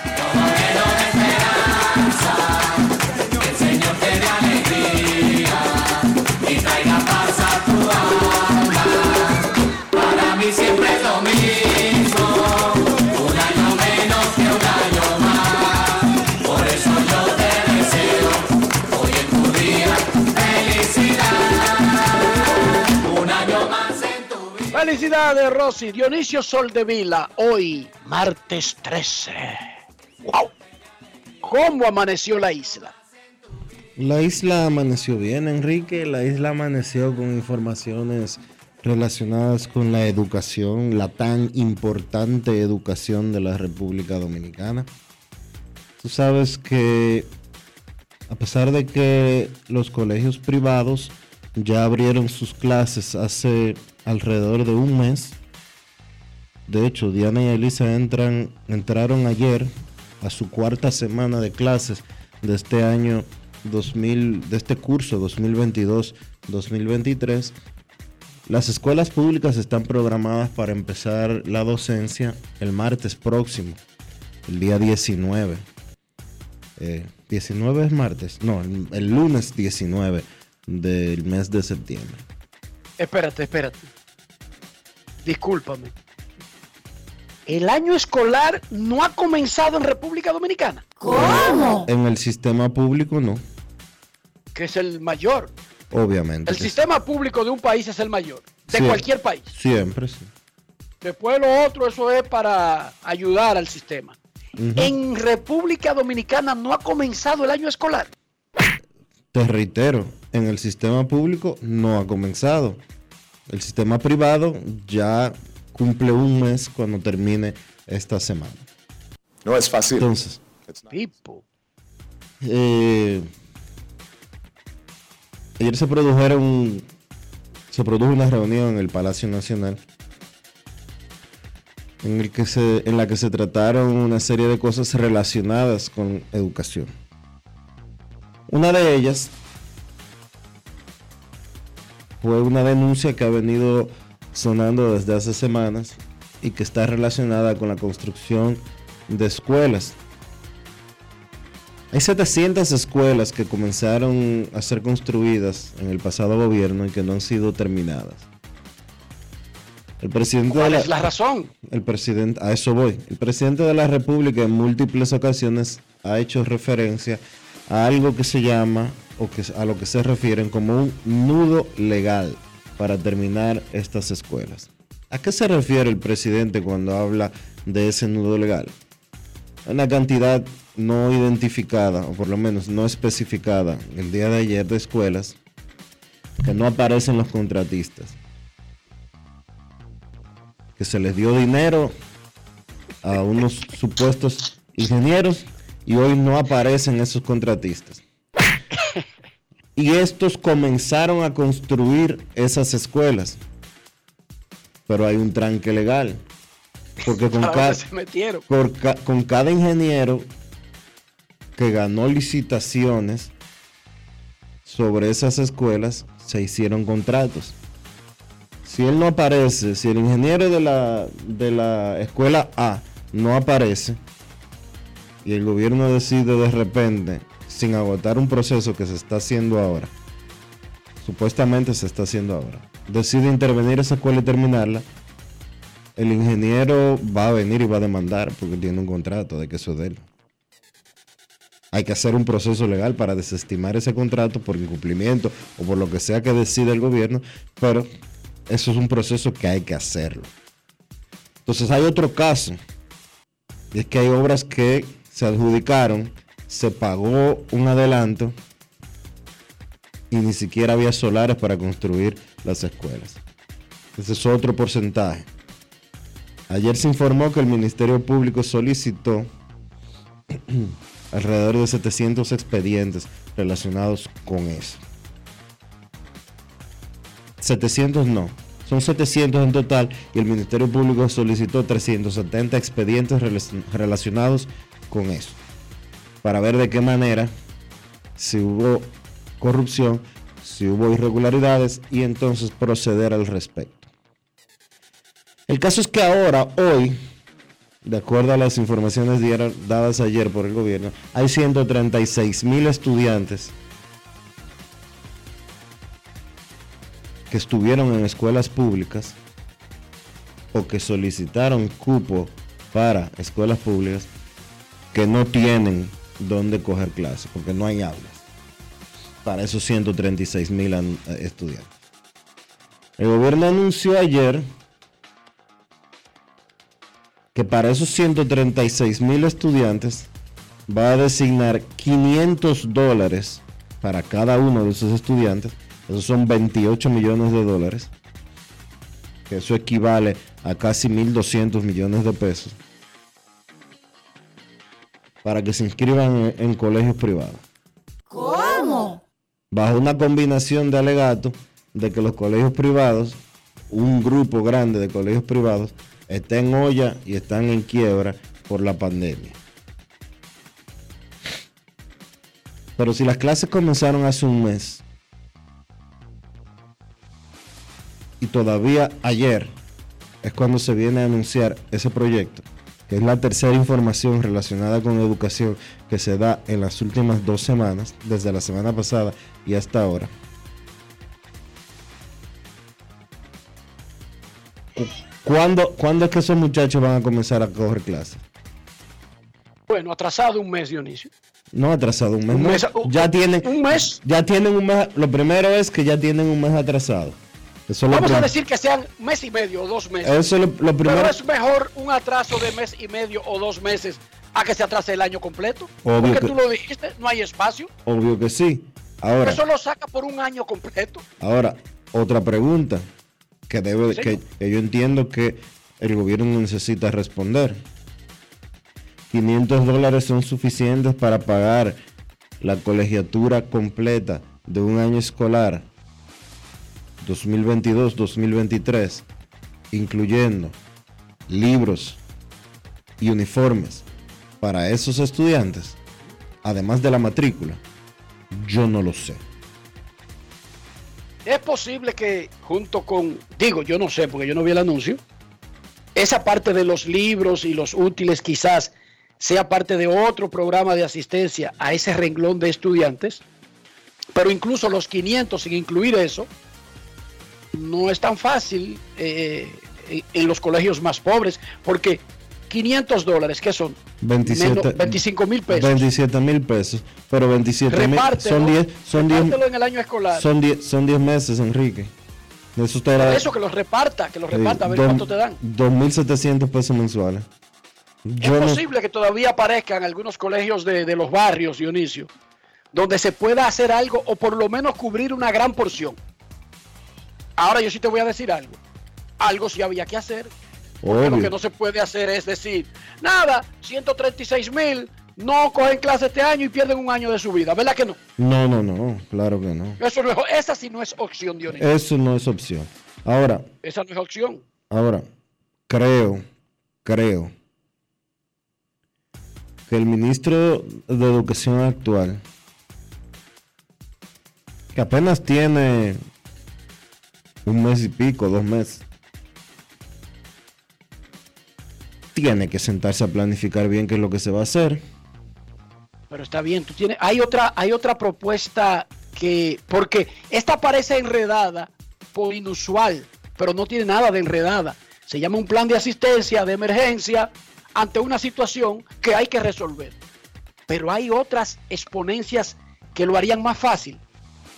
Felicidades, Rosy. Dionisio Soldevila. Hoy, martes 13. ¡Wow! ¿Cómo amaneció la isla? La isla amaneció bien, Enrique. La isla amaneció con informaciones relacionadas con la educación, la tan importante educación de la República Dominicana. Tú sabes que a pesar de que los colegios privados ya abrieron sus clases hace alrededor de un mes, de hecho Diana y Elisa entran, entraron ayer a su cuarta semana de clases de este año 2000, de este curso 2022-2023. Las escuelas públicas están programadas para empezar la docencia el martes próximo, el día 19. Eh, 19 es martes, no, el, el lunes 19 del mes de septiembre. Espérate, espérate. Discúlpame. El año escolar no ha comenzado en República Dominicana, En el sistema público no, que es el mayor. obviamente. El sistema público de un país es el mayor, de cualquier país. Siempre, sí. Después lo otro, eso es para ayudar al sistema. En República Dominicana no ha comenzado el año escolar. Te reitero, en el sistema público no ha comenzado. El sistema privado ya cumple un mes cuando termine esta semana. No es fácil. Entonces, eh, ayer se produjeron, se produjo una reunión en el Palacio Nacional en, el que se, en la que se trataron una serie de cosas relacionadas con educación. Una de ellas fue una denuncia que ha venido sonando desde hace semanas y que está relacionada con la construcción de escuelas. Hay 700 escuelas que comenzaron a ser construidas en el pasado gobierno y que no han sido terminadas. El presidente de ¿Cuál la, es la razón? el presidente, a eso voy. El presidente de la República en múltiples ocasiones ha hecho referencia a algo que se llama a lo que se refieren como un nudo legal para terminar estas escuelas. ¿A qué se refiere el presidente cuando habla de ese nudo legal? Una cantidad no identificada, o por lo menos no especificada el día de ayer de escuelas que no aparecen los contratistas que se les dio dinero a unos supuestos ingenieros y hoy no aparecen esos contratistas. Y estos comenzaron a construir esas escuelas. Pero hay un tranque legal. Porque con, *laughs* ¿Para ca- dónde se metieron? por ca- con cada ingeniero que ganó licitaciones sobre esas escuelas, se hicieron contratos si él no aparece, si el ingeniero de la, de la escuela A no aparece y el gobierno decide de repente, sin agotar un proceso que se está haciendo ahora, supuestamente se está haciendo ahora, decide intervenir esa escuela y terminarla, el ingeniero va a venir y va a demandar porque tiene un contrato de que eso es de él. Hay que hacer un proceso legal para desestimar ese contrato por incumplimiento o por lo que sea que decida el gobierno, pero eso es un proceso que hay que hacerlo. Entonces hay otro caso, y es que hay obras que se adjudicaron, se pagó un adelanto y ni siquiera había solares para construir las escuelas. Ese es otro porcentaje. Ayer se informó que el Ministerio Público solicitó *clears throat* alrededor de 700 expedientes relacionados con eso. 700 no, Son 700 en total y el Ministerio Público solicitó 370 expedientes rela- relacionados con eso. Para ver de qué manera, si hubo corrupción, si hubo irregularidades y entonces proceder al respecto. El caso es que ahora, hoy, de acuerdo a las informaciones dadas ayer por el gobierno, hay 136 mil estudiantes que estuvieron en escuelas públicas o que solicitaron cupo para escuelas públicas que no tienen dónde coger clases porque no hay aulas para esos 136 mil eh, estudiantes. El gobierno anunció ayer que para esos 136 mil estudiantes va a designar 500 dólares para cada uno de esos estudiantes. Esos son 28 millones de dólares. Que eso equivale a casi 1.200 millones de pesos. Para que se inscriban en, en colegios privados. ¿Cómo? Bajo una combinación de alegatos de que los colegios privados, un grupo grande de colegios privados, está en olla y están en quiebra por la pandemia. Pero si las clases comenzaron hace un mes y todavía ayer es cuando se viene a anunciar ese proyecto, que es la tercera información relacionada con educación que se da en las últimas dos semanas, desde la semana pasada y hasta ahora. Cu- ¿Cuándo, ¿Cuándo es que esos muchachos van a comenzar a coger clases? Bueno, atrasado un mes, Dionisio. No atrasado un mes. Un mes, ya tienen un mes. Ya tienen un mes. Lo primero es que ya tienen un mes atrasado. Eso Vamos a decir que sean mes y medio o dos meses. Eso es lo, lo primero. Pero es mejor un atraso de mes y medio o dos meses a que se atrase el año completo. Obvio Porque que- tú lo dijiste, no hay espacio. Obvio que sí. Ahora, Eso lo saca por un año completo. ahora otra pregunta que debe, Sí. que, que yo entiendo que el gobierno necesita responder. 500 dólares son suficientes para pagar la colegiatura completa de un año escolar 2022-2023, incluyendo libros y uniformes para esos estudiantes, además de la matrícula. Yo no lo sé. Es posible que junto con, digo, yo no sé porque yo no vi el anuncio, esa parte de los libros y los útiles quizás sea parte de otro programa de asistencia a ese renglón de estudiantes, pero incluso los 500 sin incluir eso, no es tan fácil eh, eh, en los colegios más pobres, porque 500 dólares, ¿qué son? 27, Menos 25 mil pesos. 27 mil pesos. Pero 27 mil son 10 son 10 repártelo en el año escolar. son 10 son 10 meses, Enrique. Eso te da eso que los reparta, que los eh, reparta, a ver dos- cuánto te dan. 2.700 pesos mensuales. Yo es no, posible que todavía aparezcan algunos colegios de, de los barrios, Dionisio, donde se pueda hacer algo o por lo menos cubrir una gran porción. Ahora yo sí te voy a decir algo. Algo sí había que hacer. Porque lo que no se puede hacer es decir, nada, 136 mil no cogen clase este año y pierden un año de su vida. ¿Verdad que no? No, no, no, claro que no. Eso no es- esa sí no es opción, Dionisio. Eso no es opción. Ahora, Esa no es opción. Ahora, creo, creo que el ministro de Educación actual, que apenas tiene un mes y pico, dos meses, tiene que sentarse a planificar bien qué es lo que se va a hacer. Pero está bien, tú tienes, hay otra, hay otra propuesta que, porque esta parece enredada por inusual, pero no tiene nada de enredada. Se llama un plan de asistencia de emergencia ante una situación que hay que resolver. Pero hay otras exponencias que lo harían más fácil.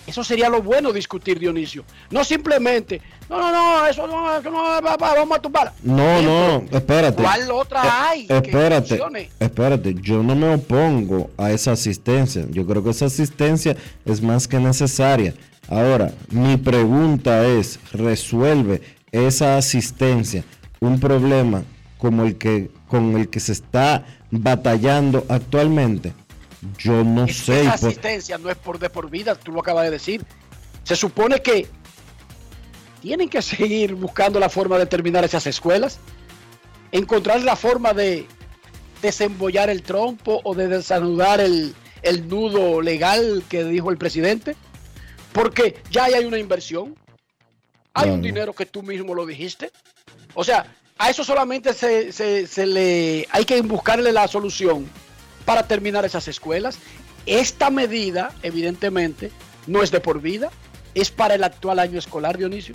Eso sería lo bueno discutir, Dionisio. No simplemente, no, no, no, eso no, eso no, vamos a tumbar. No, no, espérate. ¿Cuál otra Eh, hay Espérate, espérate, yo no me opongo a esa asistencia. Yo creo que esa asistencia es más que necesaria. Ahora, mi pregunta es, ¿resuelve esa asistencia un problema como el que con el que se está batallando actualmente? Yo no Es sé. esa por- asistencia no es por de por vida, tú lo acabas de decir. Se supone que tienen que seguir buscando la forma de terminar esas escuelas, encontrar la forma de desembollar el trompo o de desanudar el, el nudo legal que dijo el presidente, porque ya hay una inversión, hay un dinero que tú mismo lo dijiste. O sea, a eso solamente se, se- se le hay que buscarle la solución para terminar esas escuelas. Esta medida, evidentemente, no es de por vida, es para el actual año escolar, Dionisio.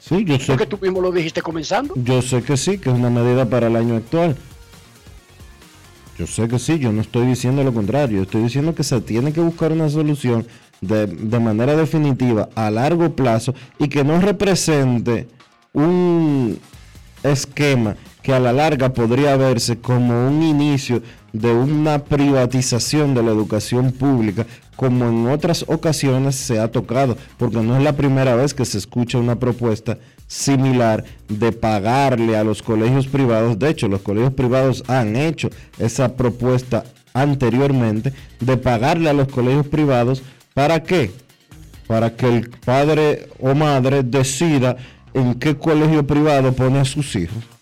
Sí, yo sé, Porque tú mismo lo dijiste comenzando. yo sé que sí, que es una medida para el año actual. Yo sé que sí, yo no estoy diciendo lo contrario, estoy diciendo que se tiene que buscar una solución de, de manera definitiva a largo plazo y que no represente un esquema que a la larga podría verse como un inicio de una privatización de la educación pública como en otras ocasiones se ha tocado, porque no es la primera vez que se escucha una propuesta similar de pagarle a los colegios privados. De hecho, los colegios privados han hecho esa propuesta anteriormente de pagarle a los colegios privados. ¿Para qué? Para que el padre o madre decida en qué colegio privado pone a sus hijos.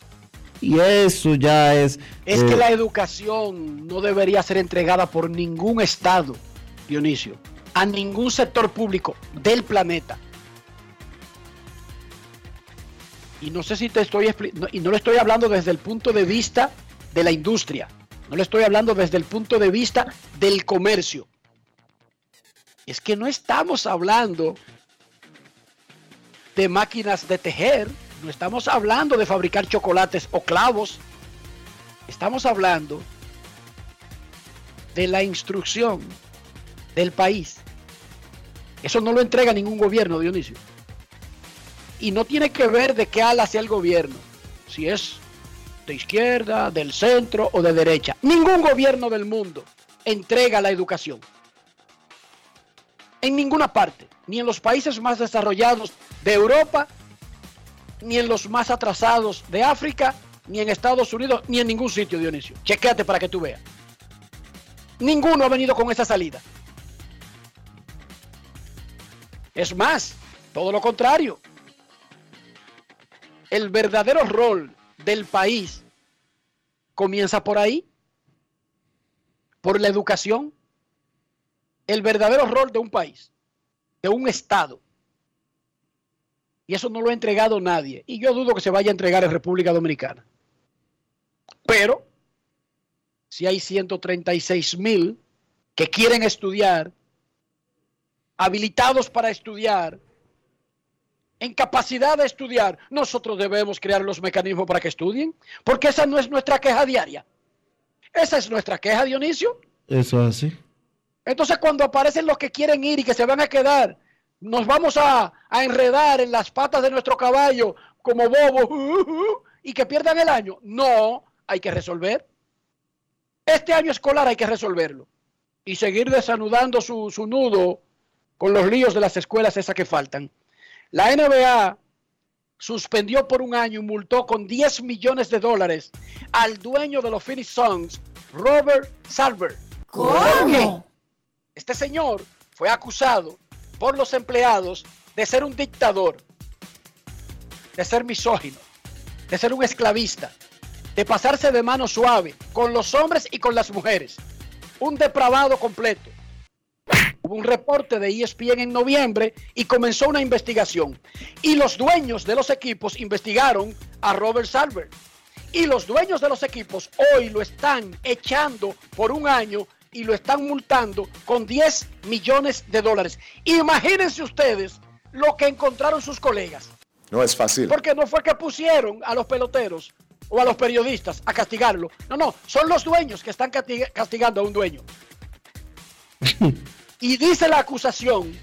Y eso ya es... Es eh, que la educación no debería ser entregada por ningún Estado, Dionisio, a ningún sector público del planeta. Y no sé si te estoy explicando, y no lo estoy hablando desde el punto de vista de la industria, no lo estoy hablando desde el punto de vista del comercio. Es que no estamos hablando de máquinas de tejer, no estamos hablando de fabricar chocolates o clavos, estamos hablando de la instrucción del país. Eso no lo entrega ningún gobierno, Dionisio. Y no tiene que ver de qué ala sea el gobierno, si es de izquierda, del centro o de derecha. Ningún gobierno del mundo entrega la educación. En ninguna parte, ni en los países más desarrollados de Europa, ni en los más atrasados de África, ni en Estados Unidos, ni en ningún sitio, Dionisio. Chequéate para que tú veas. Ninguno ha venido con esa salida. Es más, todo lo contrario. El verdadero rol del país comienza por ahí, por la educación. El verdadero rol de un país, de un Estado. Y eso no lo ha entregado nadie. Y yo dudo que se vaya a entregar en República Dominicana. Pero, si hay 136 mil que quieren estudiar, habilitados para estudiar, en capacidad de estudiar, nosotros debemos crear los mecanismos para que estudien, porque esa no es nuestra queja diaria. Esa es nuestra queja, Dionisio. Eso es así. Entonces cuando aparecen los que quieren ir y que se van a quedar, nos vamos a, a enredar en las patas de nuestro caballo como bobos y que pierdan el año. No, hay que resolver. Este año escolar hay que resolverlo y seguir desanudando su, su nudo con los líos de las escuelas esas que faltan. La NBA suspendió por un año y multó con 10 millones de dólares al dueño de los Phoenix Suns, Robert Sarver. ¿Cómo? Este señor fue acusado por los empleados de ser un dictador, de ser misógino, de ser un esclavista, de pasarse de mano suave con los hombres y con las mujeres. Un depravado completo. Hubo un reporte de ESPN en noviembre y comenzó una investigación. Y los dueños de los equipos investigaron a Robert Salver. Y los dueños de los equipos hoy lo están echando por un año y lo están multando con 10 millones de dólares. Imagínense ustedes lo que encontraron sus colegas. No es fácil. Porque no fue que pusieron a los peloteros o a los periodistas a castigarlo. No, no, son los dueños que están casti- castigando a un dueño. *laughs* y dice la acusación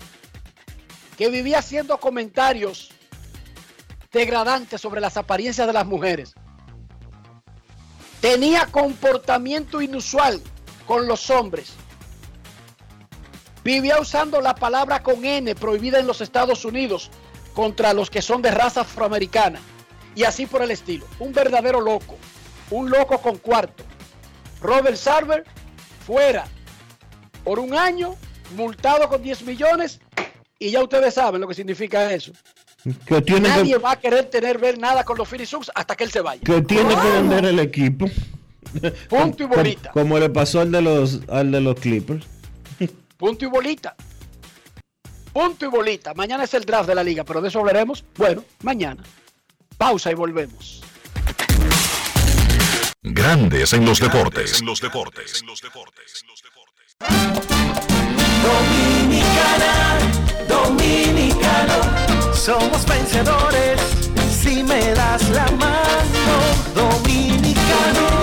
que vivía haciendo comentarios degradantes sobre las apariencias de las mujeres. Tenía comportamiento inusual con los hombres. Vivía usando la palabra con N prohibida en los Estados Unidos contra los que son de raza afroamericana. Y así por el estilo. Un verdadero loco. Un loco con cuarto. Robert Sarver fuera por un año, multado con 10 millones Y ya ustedes saben lo que significa eso. Que tiene Nadie que, va a querer tener ver nada con los Phoenix hasta que él se vaya. que tiene que vender el equipo. *laughs* Punto y bolita. Como, le pasó al de los al de los Clippers. *laughs* Punto y bolita. Punto y bolita. Mañana es el draft de la liga, pero de eso hablaremos. Bueno, mañana. Pausa y volvemos. Grandes en los deportes. En los deportes. Dominicana, dominicano, somos vencedores si me das la mano. Dominicano,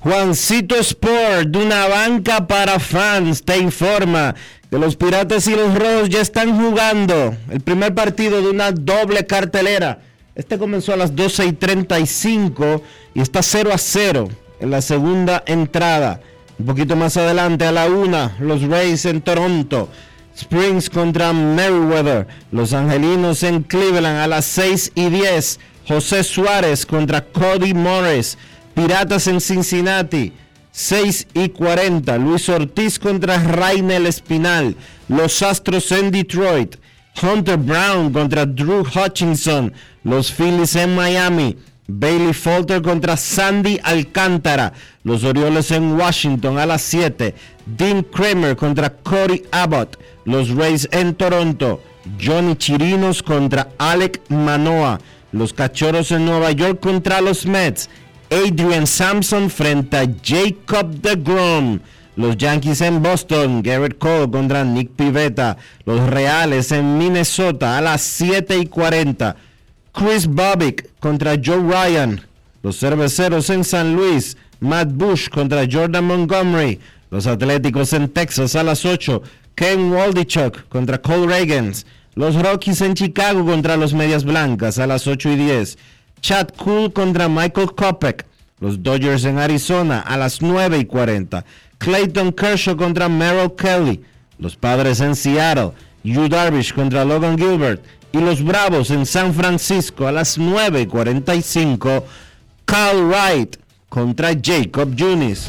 Juancito Sport, de una banca para fans, te informa que los Piratas y los Rojos ya están jugando el primer partido de una doble cartelera. Este comenzó a las 12 y 35 y está 0 a 0 en la segunda entrada. Un poquito más adelante a la 1, los Rays en Toronto. Springs contra Merriweather. Los Angelinos en Cleveland a las 6 y 10. José Suárez contra Cody Morris. Piratas en Cincinnati, 6 y 40. Luis Ortiz contra Rainel Espinal. Los Astros en Detroit. Hunter Brown contra Drew Hutchinson. Los Phillies en Miami. Bailey Falter contra Sandy Alcántara. Los Orioles en Washington a las 7. Dean Kramer contra Cody Abbott. Los Rays en Toronto. Johnny Chirinos contra Alec Manoa. Los Cachorros en Nueva York contra los Mets. Adrian Sampson frente a Jacob DeGrom. Los Yankees en Boston, Garrett Cole contra Nick Pivetta. Los Reales en Minnesota a las 7 y 40. Chris Bobbick contra Joe Ryan. Los Cerveceros en San Luis, Matt Bush contra Jordan Montgomery. Los Atléticos en Texas a las 8, Ken Waldichuk contra Cole Reagans. Los Rockies en Chicago contra los Medias Blancas a las 8 y 10. Chad Cool contra Michael Kopech. Los Dodgers en Arizona a las 9 y 40. Clayton Kershaw contra Merrill Kelly. Los Padres en Seattle. Yu Darvish contra Logan Gilbert. Y los Bravos en San Francisco a las 9 y 45. Carl Wright contra Jacob Junis.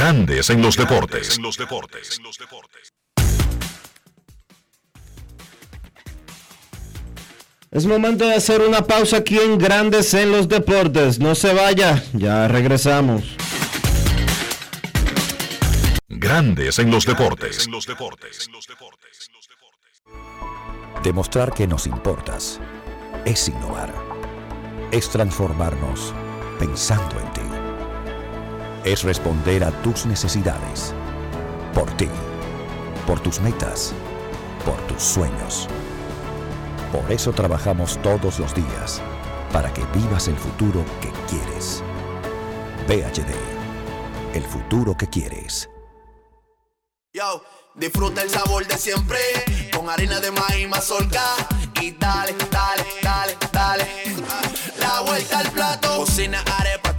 Grandes en los deportes. Es momento de hacer una pausa aquí en Grandes en los Deportes. No se vaya, ya regresamos. Grandes en los deportes. Demostrar que nos importas es innovar. Es transformarnos pensando en ti. Es responder a tus necesidades. Por ti. Por tus metas. Por tus sueños. Por eso trabajamos todos los días. Para que vivas el futuro que quieres. VHD. El futuro que quieres. Yo, disfruta el sabor de siempre con harina de maíz mazorca y dale, dale, dale, dale. La vuelta al plato, cocina arepa,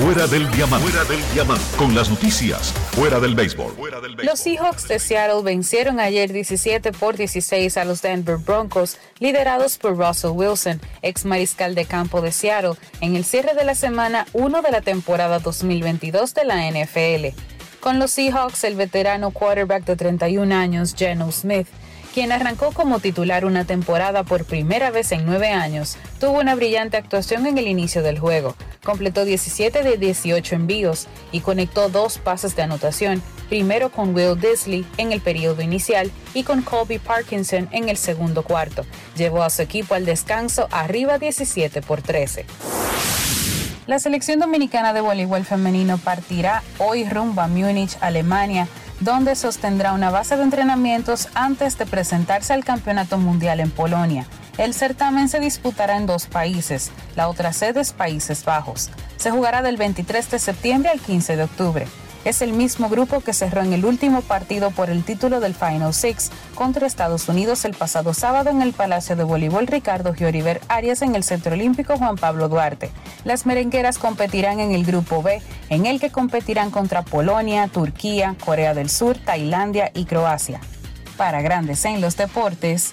Fuera del diamante. Fuera del diamante. Con las noticias. Fuera del béisbol. Los Seahawks de Seattle vencieron ayer 17 por 16 a los Denver Broncos, liderados por Russell Wilson, ex mariscal de campo de Seattle, en el cierre de la semana 1 de la temporada 2022 de la NFL. Con los Seahawks, el veterano quarterback de 31 años, Geno Smith, quien arrancó como titular una temporada por primera vez en nueve años, tuvo una brillante actuación en el inicio del juego. Completó 17 de 18 envíos y conectó dos pases de anotación, primero con Will Disley en el periodo inicial y con Colby Parkinson en el segundo cuarto. Llevó a su equipo al descanso arriba 17 por 13. La selección dominicana de voleibol femenino partirá hoy rumbo a Múnich, Alemania, donde sostendrá una base de entrenamientos antes de presentarse al Campeonato Mundial en Polonia. El certamen se disputará en dos países, la otra sede es Países Bajos. Se jugará del 23 de septiembre al 15 de octubre. Es el mismo grupo que cerró en el último partido por el título del Final Six contra Estados Unidos el pasado sábado en el Palacio de Voleibol Ricardo Gioriver Arias en el Centro Olímpico Juan Pablo Duarte. Las merengueras competirán en el grupo B, en el que competirán contra Polonia, Turquía, Corea del Sur, Tailandia y Croacia. Para Grandes en los Deportes,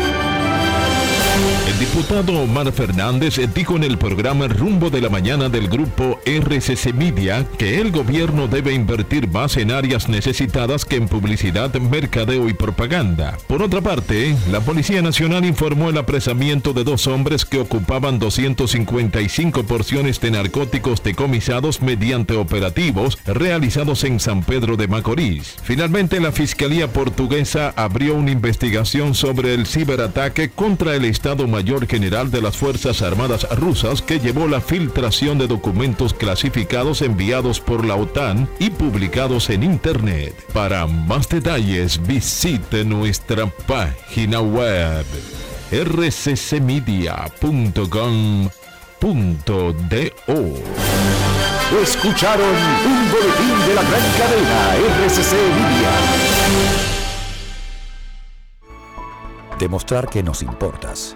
Diputado Omar Fernández dijo en el programa Rumbo de la Mañana del grupo RCC Media que el gobierno debe invertir más en áreas necesitadas que en publicidad, mercadeo y propaganda. Por otra parte, la Policía Nacional informó el apresamiento de dos hombres que ocupaban 255 porciones de narcóticos decomisados mediante operativos realizados en San Pedro de Macorís. Finalmente, la Fiscalía Portuguesa abrió una investigación sobre el ciberataque contra el Estado Mayor General de las Fuerzas Armadas rusas que llevó la filtración de documentos clasificados enviados por la OTAN y publicados en Internet. Para más detalles visite nuestra página web rccmedia.com.do. Escucharon un boletín de la gran cadena RCC Media. Demostrar que nos importas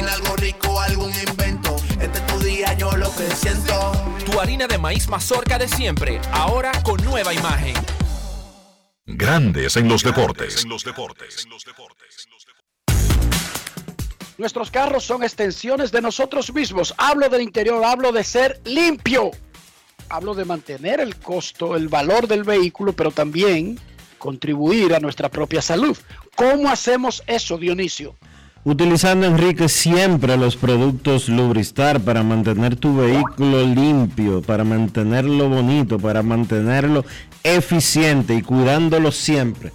Cocina algo rico, algún invento. Este es tu día, yo lo que siento. Tu harina de maíz mazorca de siempre, ahora con nueva imagen. Grandes en los deportes. Nuestros carros son extensiones de nosotros mismos. Hablo del interior, hablo de ser limpio. Hablo de mantener el costo, el valor del vehículo, pero también contribuir a nuestra propia salud. ¿Cómo hacemos eso, Dionisio? Utilizando, Enrique, siempre los productos Lubristar para mantener tu vehículo limpio, para mantenerlo bonito, para mantenerlo eficiente y cuidándolo siempre.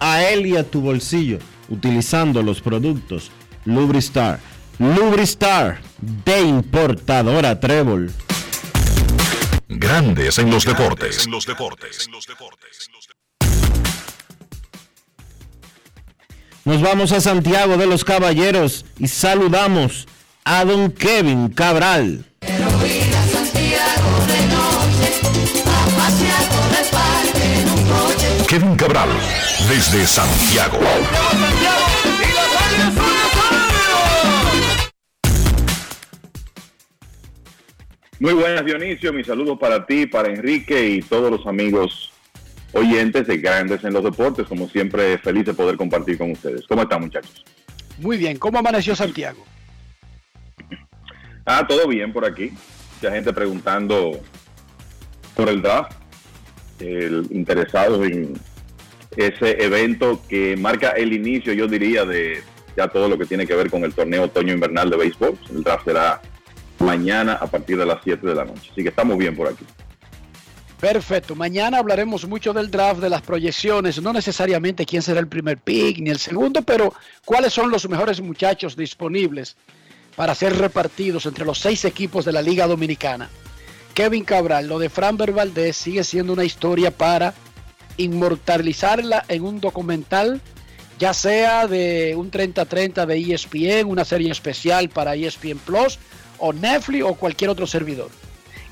A él y a tu bolsillo, utilizando los productos Lubristar. Lubristar de importadora Trébol. Grandes en los deportes. Nos vamos a Santiago de los Caballeros y saludamos a don Kevin Cabral. Kevin Cabral, desde Santiago. Muy buenas Dionisio, mi saludo para ti, para Enrique y todos los amigos oyentes de Grandes en los Deportes. Como siempre, feliz de poder compartir con ustedes. ¿Cómo están muchachos? Muy bien, ¿cómo amaneció Santiago? Ah, todo bien por aquí. Mucha gente preguntando por el draft, el, interesados en ese evento que marca el inicio, yo diría, de ya todo lo que tiene que ver con el torneo otoño-invernal de béisbol. El draft será mañana a partir de las 7 de la noche. Así que estamos bien por aquí. Perfecto. Mañana hablaremos mucho del draft, de las proyecciones, no necesariamente quién será el primer pick ni el segundo, pero cuáles son los mejores muchachos disponibles para ser repartidos entre los seis equipos de la Liga Dominicana. Kevin Cabral, lo de Fran Valdez sigue siendo una historia para inmortalizarla en un documental, ya sea de un 30-30 de ESPN, una serie especial para ESPN Plus, o Netflix o cualquier otro servidor.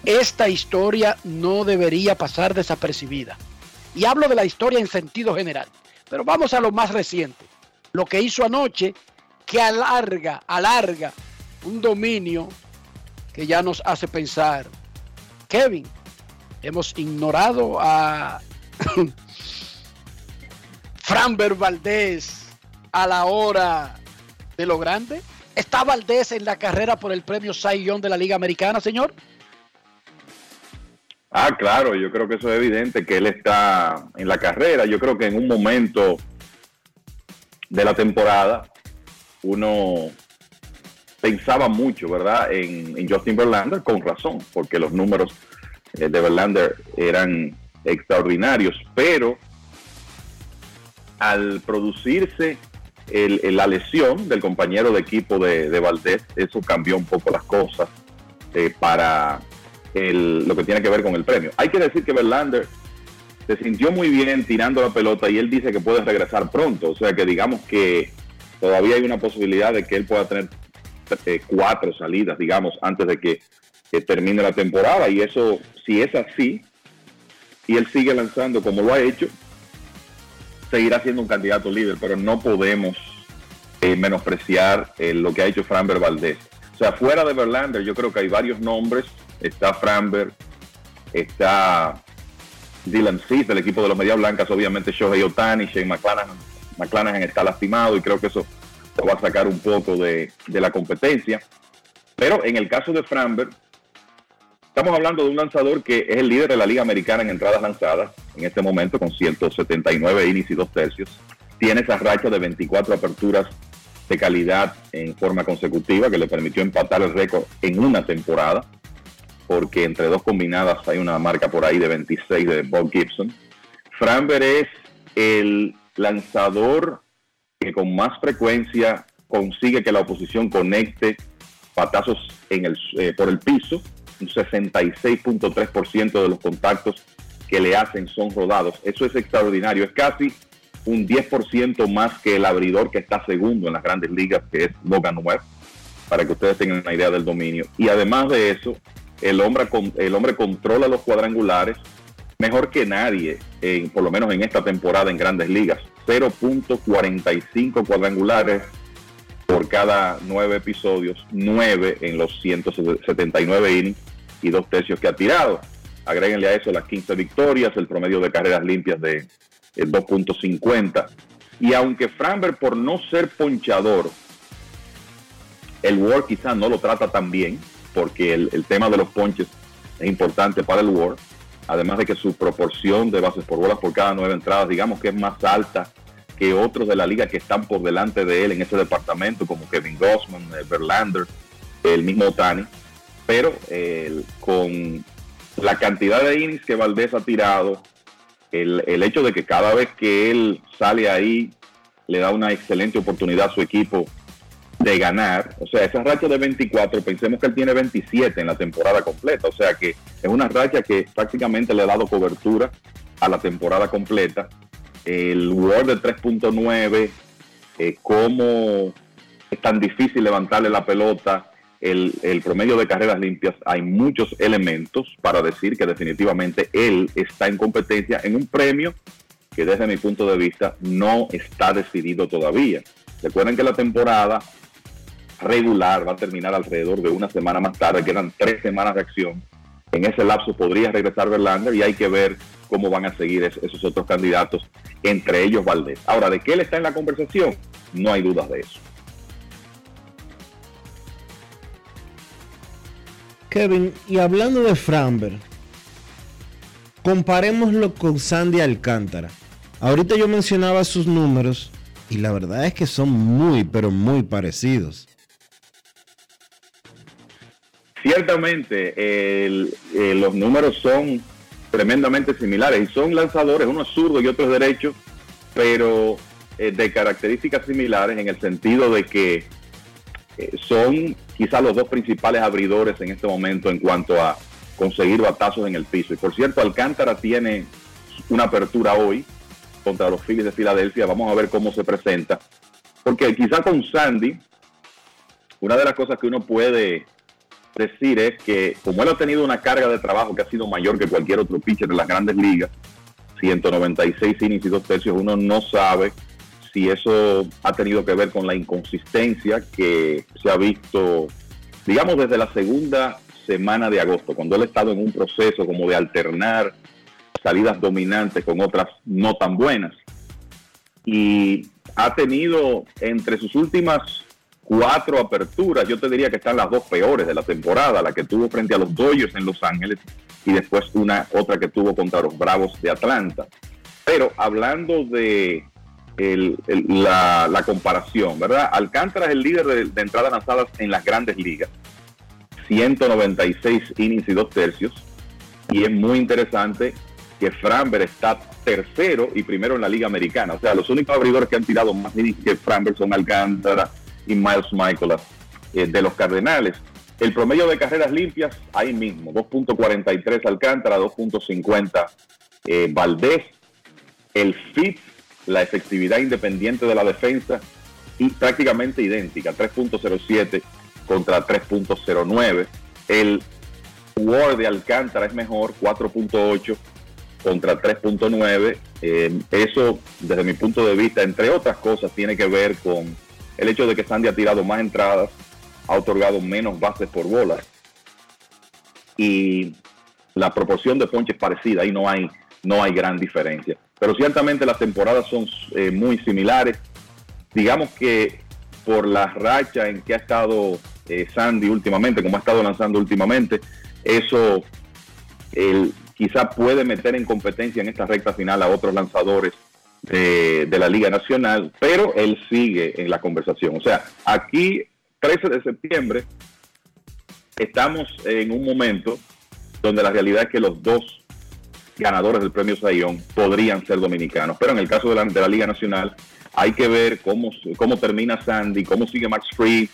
Esta historia no debería pasar desapercibida. Y hablo de la historia en sentido general. Pero vamos a lo más reciente. Lo que hizo anoche, que alarga, alarga un dominio que ya nos hace pensar, Kevin, hemos ignorado a *coughs* Framber Valdés a la hora de lo grande. ¿Está Valdés en la carrera por el premio Cy de la Liga Americana, señor? Ah, claro, yo creo que eso es evidente que él está en la carrera. Yo creo que en un momento de la temporada uno pensaba mucho, ¿verdad? En, Justin Verlander con razón, porque los números eh, de Verlander eran extraordinarios, pero al producirse la lesión del compañero de equipo de, de Valdés, eso cambió un poco las cosas eh, para el- lo que tiene que ver con el premio. Hay que decir que Verlander se sintió muy bien tirando la pelota y él dice que puede regresar pronto, o sea que digamos que todavía hay una posibilidad de que él pueda tener eh, cuatro salidas, digamos, antes de que, termine la temporada y eso, si es así, y él sigue lanzando como lo ha hecho, seguirá siendo un candidato líder, pero no podemos eh, menospreciar eh, lo que ha hecho Framber Valdés. O sea, fuera de Verlander, yo creo que hay varios nombres. Está Framber, está Dylan Cease del equipo de los Medias Blancas, obviamente Shohei Otani, Shane McClanahan, McClanahan está lastimado y creo que eso lo va a sacar un poco de, la competencia. Pero en el caso de Framber, Estamos hablando de un lanzador que es el líder de la Liga Americana en entradas lanzadas en este momento con 179 innings y dos tercios. Tiene esa racha de 24 aperturas de calidad en forma consecutiva que le permitió empatar el récord en una temporada, porque entre dos combinadas hay una marca por ahí de 26 de Bob Gibson. Framber es el lanzador que con más frecuencia consigue que la oposición conecte patazos en el, eh, por el piso un 66.3% de los contactos que le hacen son rodados. Eso es extraordinario. Es casi un 10% más que el abridor que está segundo en las grandes ligas, que es Logan Webb, para que ustedes tengan una idea del dominio. Y además de eso, el hombre, el hombre controla los cuadrangulares mejor que nadie, en- por lo menos en esta temporada en grandes ligas. 0.45 cuadrangulares por cada nueve episodios, nueve en los 179 innings y dos tercios que ha tirado. Agréguenle a eso las 15 victorias, el promedio de carreras limpias de eh, 2.50. Y aunque Framber, por no ser ponchador, el WAR quizá no lo trata tan bien, porque el, tema de los ponches es importante para el WAR, además de que su proporción de bases por bolas por cada nueve entradas, digamos que es más alta que otros de la liga que están por delante de él en ese departamento, como Kevin Gossman, eh, Verlander, el mismo Otani. Pero con la cantidad de innings que Valdés ha tirado, el, el hecho de que cada vez que él sale ahí le da una excelente oportunidad a su equipo de ganar. O sea, esa racha de 24, pensemos que él tiene 27 en la temporada completa. O sea que es una racha que prácticamente le ha dado cobertura a la temporada completa. El Word de 3.9, eh, cómo es tan difícil levantarle la pelota, el, el promedio de carreras limpias, hay muchos elementos para decir que definitivamente él está en competencia en un premio que desde mi punto de vista no está decidido todavía. Recuerden que la temporada regular va a terminar alrededor de una semana más tarde, quedan tres semanas de acción. En ese lapso podría regresar Verlander y hay que ver cómo van a seguir es- esos otros candidatos, entre ellos Valdés. Ahora, ¿de qué él está en la conversación? No hay dudas de eso. Kevin, y hablando de Framber, comparémoslo con Sandy Alcántara. Ahorita yo mencionaba sus números y la verdad es que son muy, pero muy parecidos. Ciertamente, eh, los números son tremendamente similares y son lanzadores, uno es zurdo y otro es derecho, pero eh, de características similares en el sentido de que eh, son quizás los dos principales abridores en este momento en cuanto a conseguir batazos en el piso. Y por cierto, Alcántara tiene una apertura hoy contra los Phillies de Filadelfia. Vamos a ver cómo se presenta. Porque quizás con Sandy, una de las cosas que uno puede decir es que como él ha tenido una carga de trabajo que ha sido mayor que cualquier otro pitcher de las grandes ligas, 196 innings y dos tercios, uno no sabe si eso ha tenido que ver con la inconsistencia que se ha visto digamos desde la segunda semana de agosto, cuando él ha estado en un proceso como de alternar salidas dominantes con otras no tan buenas. Y ha tenido entre sus últimas cuatro aperturas, yo te diría que están las dos peores de la temporada, la que tuvo frente a los Dodgers en Los Ángeles y después una otra que tuvo contra los Bravos de Atlanta. Pero hablando de el- la comparación, ¿verdad? Alcántara es el líder de, de entradas lanzadas en las grandes ligas. 196 innings y dos tercios. Y es muy interesante que Framber está tercero y primero en la Liga Americana. O sea, los únicos abridores que han tirado más innings que Framber son Alcántara y Miles Michaelas eh, de los Cardenales. El promedio de carreras limpias, ahí mismo, 2.43 Alcántara, 2.50 eh, Valdés. El FIT, la efectividad independiente de la defensa, y prácticamente idéntica, 3.07 contra 3.09. El WAR de Alcántara es mejor, 4.8 contra 3.9. Eh, eso, desde mi punto de vista, entre otras cosas, tiene que ver con el hecho de que Sandy ha tirado más entradas, ha otorgado menos bases por bola y la proporción de ponches parecida, ahí no hay, no hay gran diferencia. Pero ciertamente las temporadas son eh, muy similares. Digamos que por la racha en que ha estado eh, Sandy últimamente, como ha estado lanzando últimamente, eso el, quizá puede meter en competencia en esta recta final a otros lanzadores de, de la Liga Nacional, pero él sigue en la conversación. O sea, aquí, 13 de septiembre, estamos en un momento donde la realidad es que los dos ganadores del premio Sayón podrían ser dominicanos. Pero en el caso de la, de la Liga Nacional, hay que ver cómo, cómo termina Sandy, cómo sigue Max Free,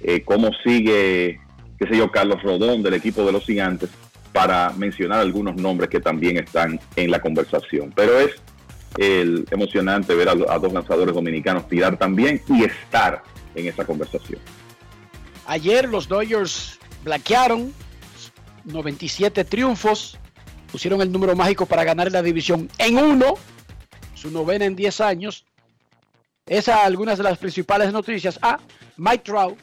eh, cómo sigue, qué sé yo, Carlos Rodón del equipo de los gigantes, para mencionar algunos nombres que también están en la conversación. Pero es el emocionante ver a, dos lanzadores dominicanos tirar también y estar en esa conversación. Ayer los Dodgers blanquearon 97 triunfos, pusieron el número mágico para ganar la división en uno, su novena en 10 años. Esas algunas de las principales noticias. Ah, Mike Trout,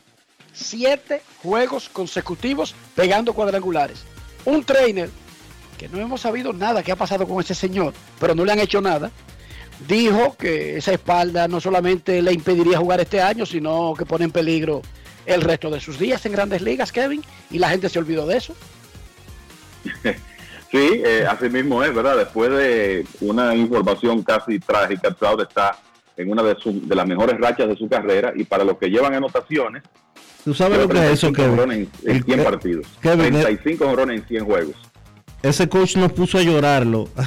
siete juegos consecutivos pegando cuadrangulares. Un trainer que no hemos sabido nada que ha pasado con ese señor, pero no le han hecho nada. Dijo que esa espalda no solamente le impediría jugar este año, sino que pone en peligro el resto de sus días en grandes ligas, Kevin, y la gente se olvidó de eso. *laughs* Sí, eh, así mismo es, ¿verdad? Después de una información casi trágica, Trout está en una de, su- de las mejores rachas de su carrera y para los que llevan anotaciones, ¿Tú sabes lo que es eso, 35 Kevin? en, en 100 El- partidos. Kevin, eh- 35 jonrones en 100 juegos. Ese coach nos puso a llorarlo. *laughs*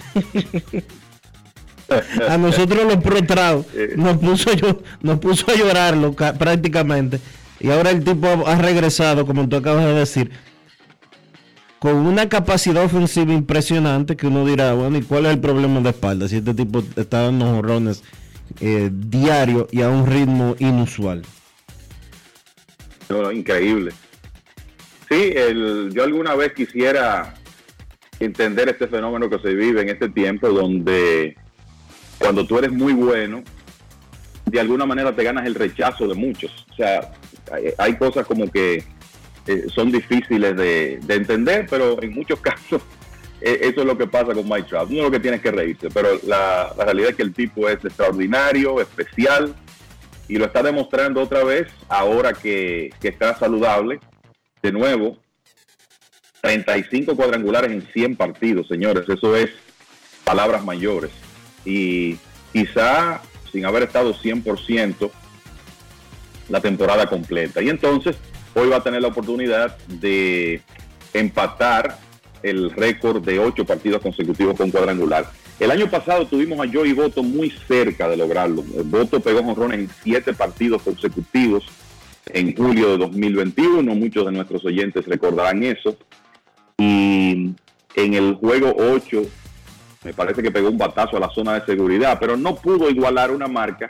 a nosotros los pro Trout, nos puso, a nos puso a llorarlo ca- prácticamente. Y ahora el tipo ha regresado, como tú acabas de decir, con una capacidad ofensiva impresionante que uno dirá, bueno, ¿y cuál es el problema de espalda? Si este tipo está dando jorrones eh, diario y a un ritmo inusual. No, no, increíble. Sí, el, yo alguna vez quisiera entender este fenómeno que se vive en este tiempo donde cuando tú eres muy bueno, de alguna manera te ganas el rechazo de muchos. O sea, hay, cosas como que eh, son difíciles de, de entender, pero en muchos *laughs* casos eh, eso es lo que pasa con Mike Trout. No es lo que tienes que reírse, pero la, realidad es que el tipo es extraordinario, especial, y lo está demostrando otra vez ahora que está saludable. De nuevo, 35 cuadrangulares en 100 partidos, señores. Eso es palabras mayores. Y quizá sin haber estado 100% la temporada completa. Y entonces, hoy va a tener la oportunidad de empatar el récord de ocho partidos consecutivos con cuadrangular. El año pasado tuvimos a Joey Boto muy cerca de lograrlo. Boto pegó jonrones en siete partidos consecutivos en julio de 2021. Muchos de nuestros oyentes recordarán eso. Y en el juego 8 me parece que pegó un batazo a la zona de seguridad, pero no pudo igualar una marca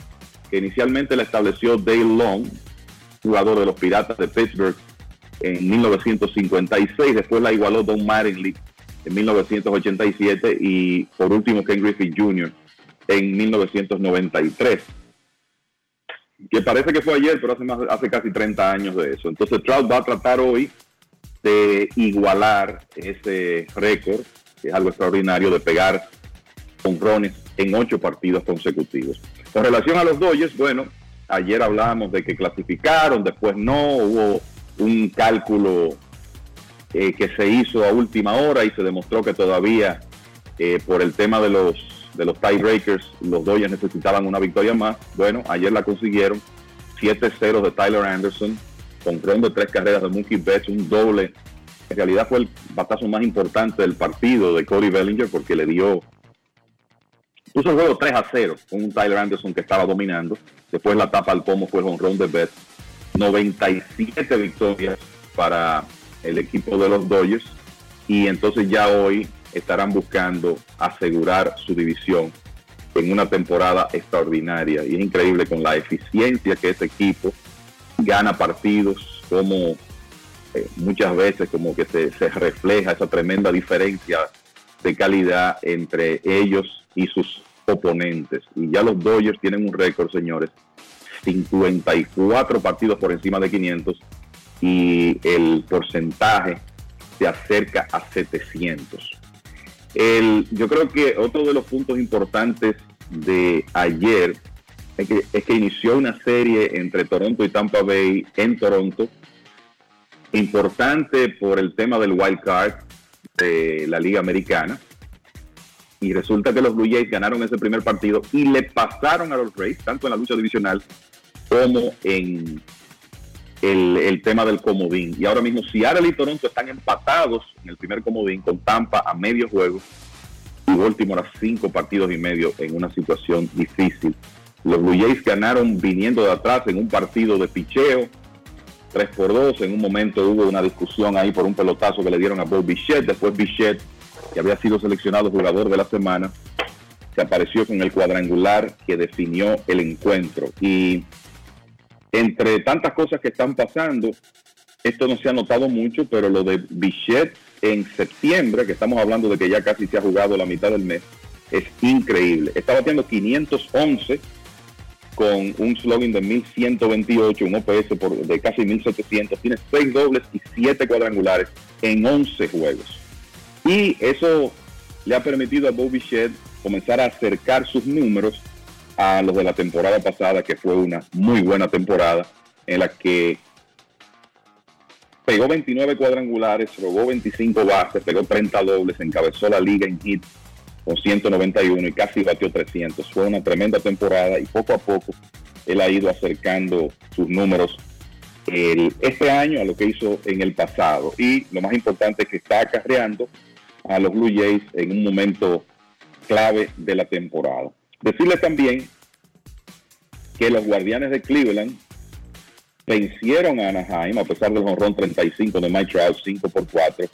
que inicialmente la estableció Dale Long, jugador de los Piratas de Pittsburgh en 1956, después la igualó Don Mattingly en 1987 y por último Ken Griffey Jr. en 1993. que parece que fue ayer, pero hace, más, hace casi 30 años de eso. Entonces Trout va a tratar hoy de igualar ese récord, que es algo extraordinario, de pegar honrones en ocho partidos consecutivos. Con relación a los Dodgers, bueno, ayer hablábamos de que clasificaron, después no, hubo un cálculo eh, que se hizo a última hora y se demostró que todavía eh, por el tema de los de los tiebreakers, los Dodgers necesitaban una victoria más. Bueno, ayer la consiguieron. 7-0 de Tyler Anderson, con tres carreras de Mookie Betts, un doble. En realidad fue el batazo más importante del partido de Cody Bellinger porque le dio puso el juego 3 a 0 con un Tyler Anderson que estaba dominando. Después la tapa al pomo fue el honrón de Betts. 97 victorias para el equipo de los Dodgers. Y entonces ya hoy estarán buscando asegurar su división en una temporada extraordinaria. Y es increíble con la eficiencia que ese equipo gana partidos, como eh, muchas veces como que se, se refleja esa tremenda diferencia de calidad entre ellos y sus oponentes. Y ya los Dodgers tienen un récord, señores, 54 partidos por encima de 500 y el porcentaje se acerca a 700. El, yo creo que otro de los puntos importantes de ayer es que, inició una serie entre Toronto y Tampa Bay en Toronto, importante por el tema del wild card de la Liga Americana. Y resulta que los Blue Jays ganaron ese primer partido y le pasaron a los Rays, tanto en la lucha divisional como en el, tema del comodín. Y ahora mismo Seattle y Toronto están empatados en el primer comodín con Tampa a medio juego y Baltimore a cinco partidos y medio en una situación difícil. Los Blue Jays ganaron viniendo de atrás en un partido de picheo, 3 por 2. En un momento hubo una discusión ahí por un pelotazo que le dieron a Bob Bichette. Después Bichette, que había sido seleccionado jugador de la semana, se apareció con el cuadrangular que definió el encuentro. Y entre tantas cosas que están pasando, esto no se ha notado mucho, pero lo de Bichette en septiembre, que estamos hablando de que ya casi se ha jugado la mitad del mes, es increíble. Está batiendo 511 con un slogan de 1128, un OPS por, de casi 1700, tiene 6 dobles y 7 cuadrangulares en 11 juegos. Y eso le ha permitido a Bobby Shed comenzar a acercar sus números a los de la temporada pasada, que fue una muy buena temporada, en la que pegó 29 cuadrangulares, robó 25 bases, pegó 30 dobles, encabezó la liga en hits con 191 y casi batió 300. Fue una tremenda temporada y poco a poco él ha ido acercando sus números este año a lo que hizo en el pasado. Y lo más importante es que está acarreando a los Blue Jays en un momento clave de la temporada. Decirle también que los Guardianes de Cleveland vencieron a Anaheim a pesar del jonrón 35 de Mike Trout 5 por 4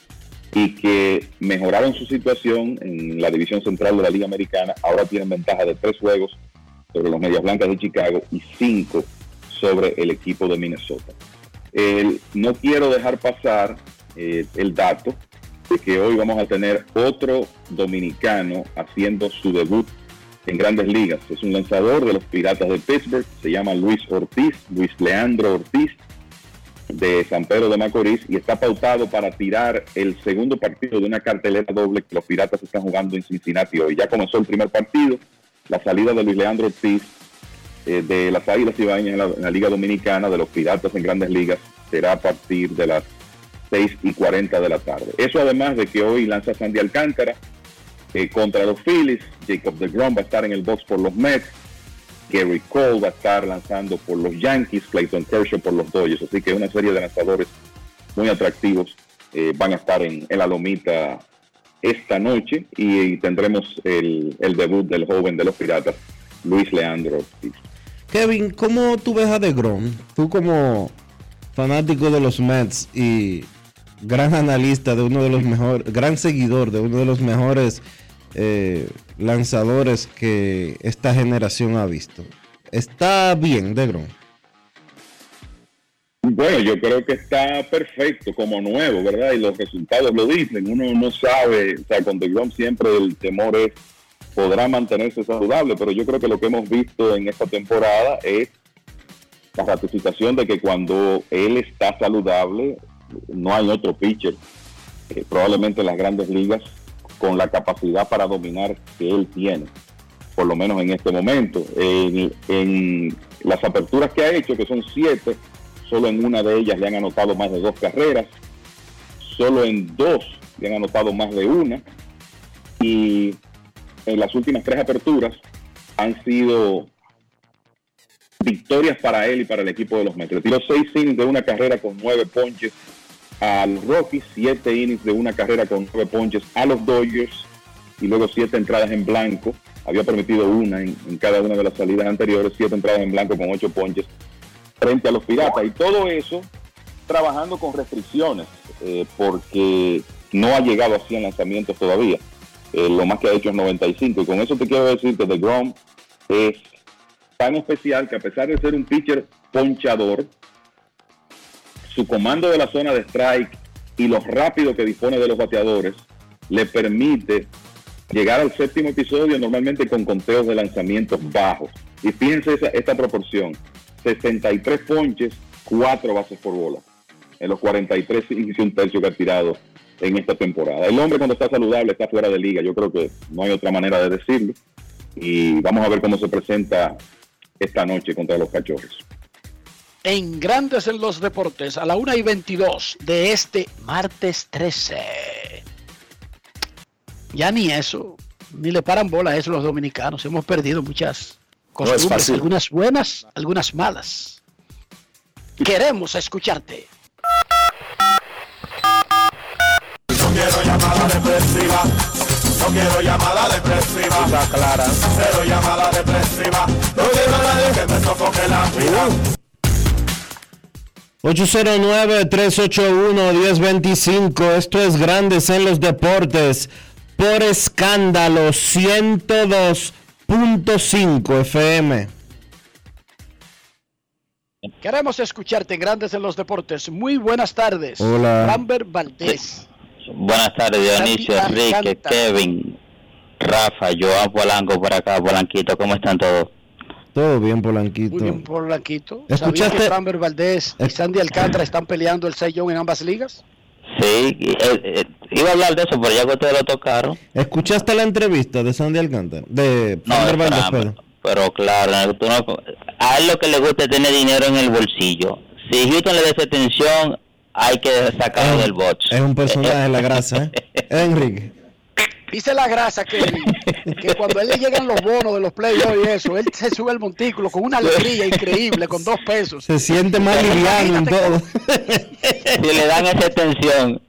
y que mejoraron su situación en la división central de la Liga Americana. Ahora tienen ventaja de tres juegos sobre los Medias Blancas de Chicago y cinco sobre el equipo de Minnesota. no quiero dejar pasar eh, el dato de que hoy vamos a tener otro dominicano haciendo su debut en grandes ligas. Es un lanzador de los Piratas de Pittsburgh, se llama Luis Ortiz, Luis Leandro Ortiz, de San Pedro de Macorís, y está pautado para tirar el segundo partido de una cartelera doble que los Piratas están jugando en Cincinnati hoy. Ya comenzó el primer partido, la salida de Luis Leandro Ortiz eh, de las Águilas Ibañas en la, en la Liga Dominicana, de los Piratas en grandes ligas, será a partir de las 6 y 40 de la tarde. Eso además de que hoy lanza Sandy Alcántara, eh, contra los Phillies. Jacob DeGrom va a estar en el box por los Mets. Gary Cole va a estar lanzando por los Yankees. Clayton Kershaw por los Dodgers. Así que una serie de lanzadores muy atractivos eh, van a estar en, la lomita esta noche y, tendremos el, debut del joven de los Piratas, Luis Leandro Kevin, ¿cómo tú ves a DeGrom? Tú como fanático de los Mets y gran analista de uno de los mejores, gran seguidor de uno de los mejores eh, lanzadores que esta generación ha visto. ¿Está bien, Degron? Bueno, yo creo que está perfecto como nuevo, ¿verdad? Y los resultados lo dicen. Uno no sabe, o sea, con DeGrom siempre el temor es, podrá mantenerse saludable, pero yo creo que lo que hemos visto en esta temporada es la ratificación de que cuando él está saludable, no hay otro pitcher, eh, probablemente en las grandes ligas, con la capacidad para dominar que él tiene, por lo menos en este momento. En, las aperturas que ha hecho, que son siete, solo en una de ellas le han anotado más de dos carreras, solo en dos le han anotado más de una, y en las últimas tres aperturas han sido victorias para él y para el equipo de los Mets. Le tiró seis innings de una carrera con nueve ponches a los Rockies, siete innings de una carrera con nueve ponches a los Dodgers y luego siete entradas en blanco. Había permitido una en, cada una de las salidas anteriores, siete entradas en blanco con ocho ponches frente a los Piratas. Y todo eso trabajando con restricciones, eh, porque no ha llegado a 100 lanzamientos todavía. Eh, lo más que ha hecho es 95. Y con eso te quiero decir que The Grom es tan especial que a pesar de ser un pitcher ponchador, su comando de la zona de strike y lo rápido que dispone de los bateadores le permite llegar al séptimo episodio normalmente con conteos de lanzamientos bajos. Y fíjense esta proporción, 63 ponches, 4 bases por bola, en los 43 y un tercio que ha tirado en esta temporada. El hombre cuando está saludable está fuera de liga, yo creo que no hay otra manera de decirlo. Y vamos a ver cómo se presenta esta noche contra los cachorros. En Grandes en los Deportes, a la 1 y 22 de este martes 13. Ya ni eso, ni le paran bola a eso los dominicanos. Hemos perdido muchas costumbres, fácil. algunas buenas, algunas malas. Queremos escucharte. No quiero llamada depresiva. No quiero llamada depresiva. clara. Cero llamada depresiva. No quiero a nadie que me sofoque la vida. 809-381-1025. Esto es Grandes en los Deportes. Por escándalo 102.5 FM. Queremos escucharte en Grandes en los Deportes. Muy buenas tardes. Hola. Lambert Valdés. Buenas tardes, Dionisio, Enrique. Kevin, Rafa, Joan Polanco por acá, Polanquito, ¿cómo están todos? Todo bien, Polanquito. Muy bien por Blanquito. ¿Escuchaste? ¿Sabías que Valdés y Sandy Alcántara están peleando el 6 en ambas ligas? Sí, eh, eh, iba a hablar de eso, pero ya que ustedes lo tocaron. ¿Escuchaste la entrevista de Sandy Alcántara? De No, Sander Valdés, perdón. Pero claro, tú no- a él lo que le gusta es tener dinero en el bolsillo. Si Houston le da esa atención, hay que sacarlo del box. Es un personaje, la grasa, ¿eh? *laughs* Enrique. Dice la grasa que, que cuando a él le llegan los bonos de los playoffs y eso, él se sube al montículo con una alegría increíble, con dos pesos. Se siente más liviano en todo. *laughs* Si le dan esa atención.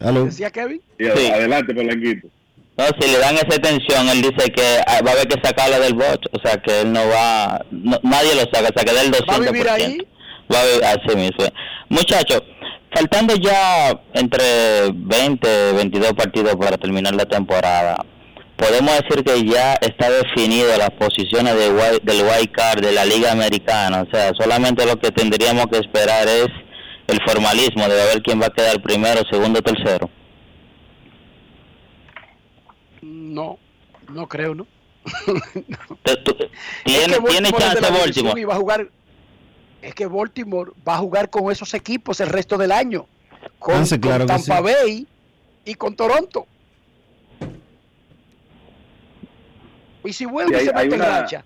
¿Aló? ¿Decía Kevin? Sí, Adelante, Polanquito. No, si le dan esa atención, él dice que ah, va a haber que sacarlo del bot, o sea que él no va, no- nadie lo saca, o sea que del 200%. ¿Va a vivir ahí? Va a vivir así mismo. Muchachos, faltando ya entre 20, 22 partidos para terminar la temporada, podemos decir que ya está definido las posiciones de del wild card de la Liga Americana, o sea, solamente lo que tendríamos que esperar es el formalismo de ver quién va a quedar primero, segundo, tercero. No, no creo, ¿no? *laughs* ¿Tiene, Es que chance Baltimore? y va a jugar es que Baltimore va a jugar con esos equipos el resto del año con, Ah, sí, claro con que Tampa sí. Bay y con Toronto y si vuelve Sí, hay- se mete en una- racha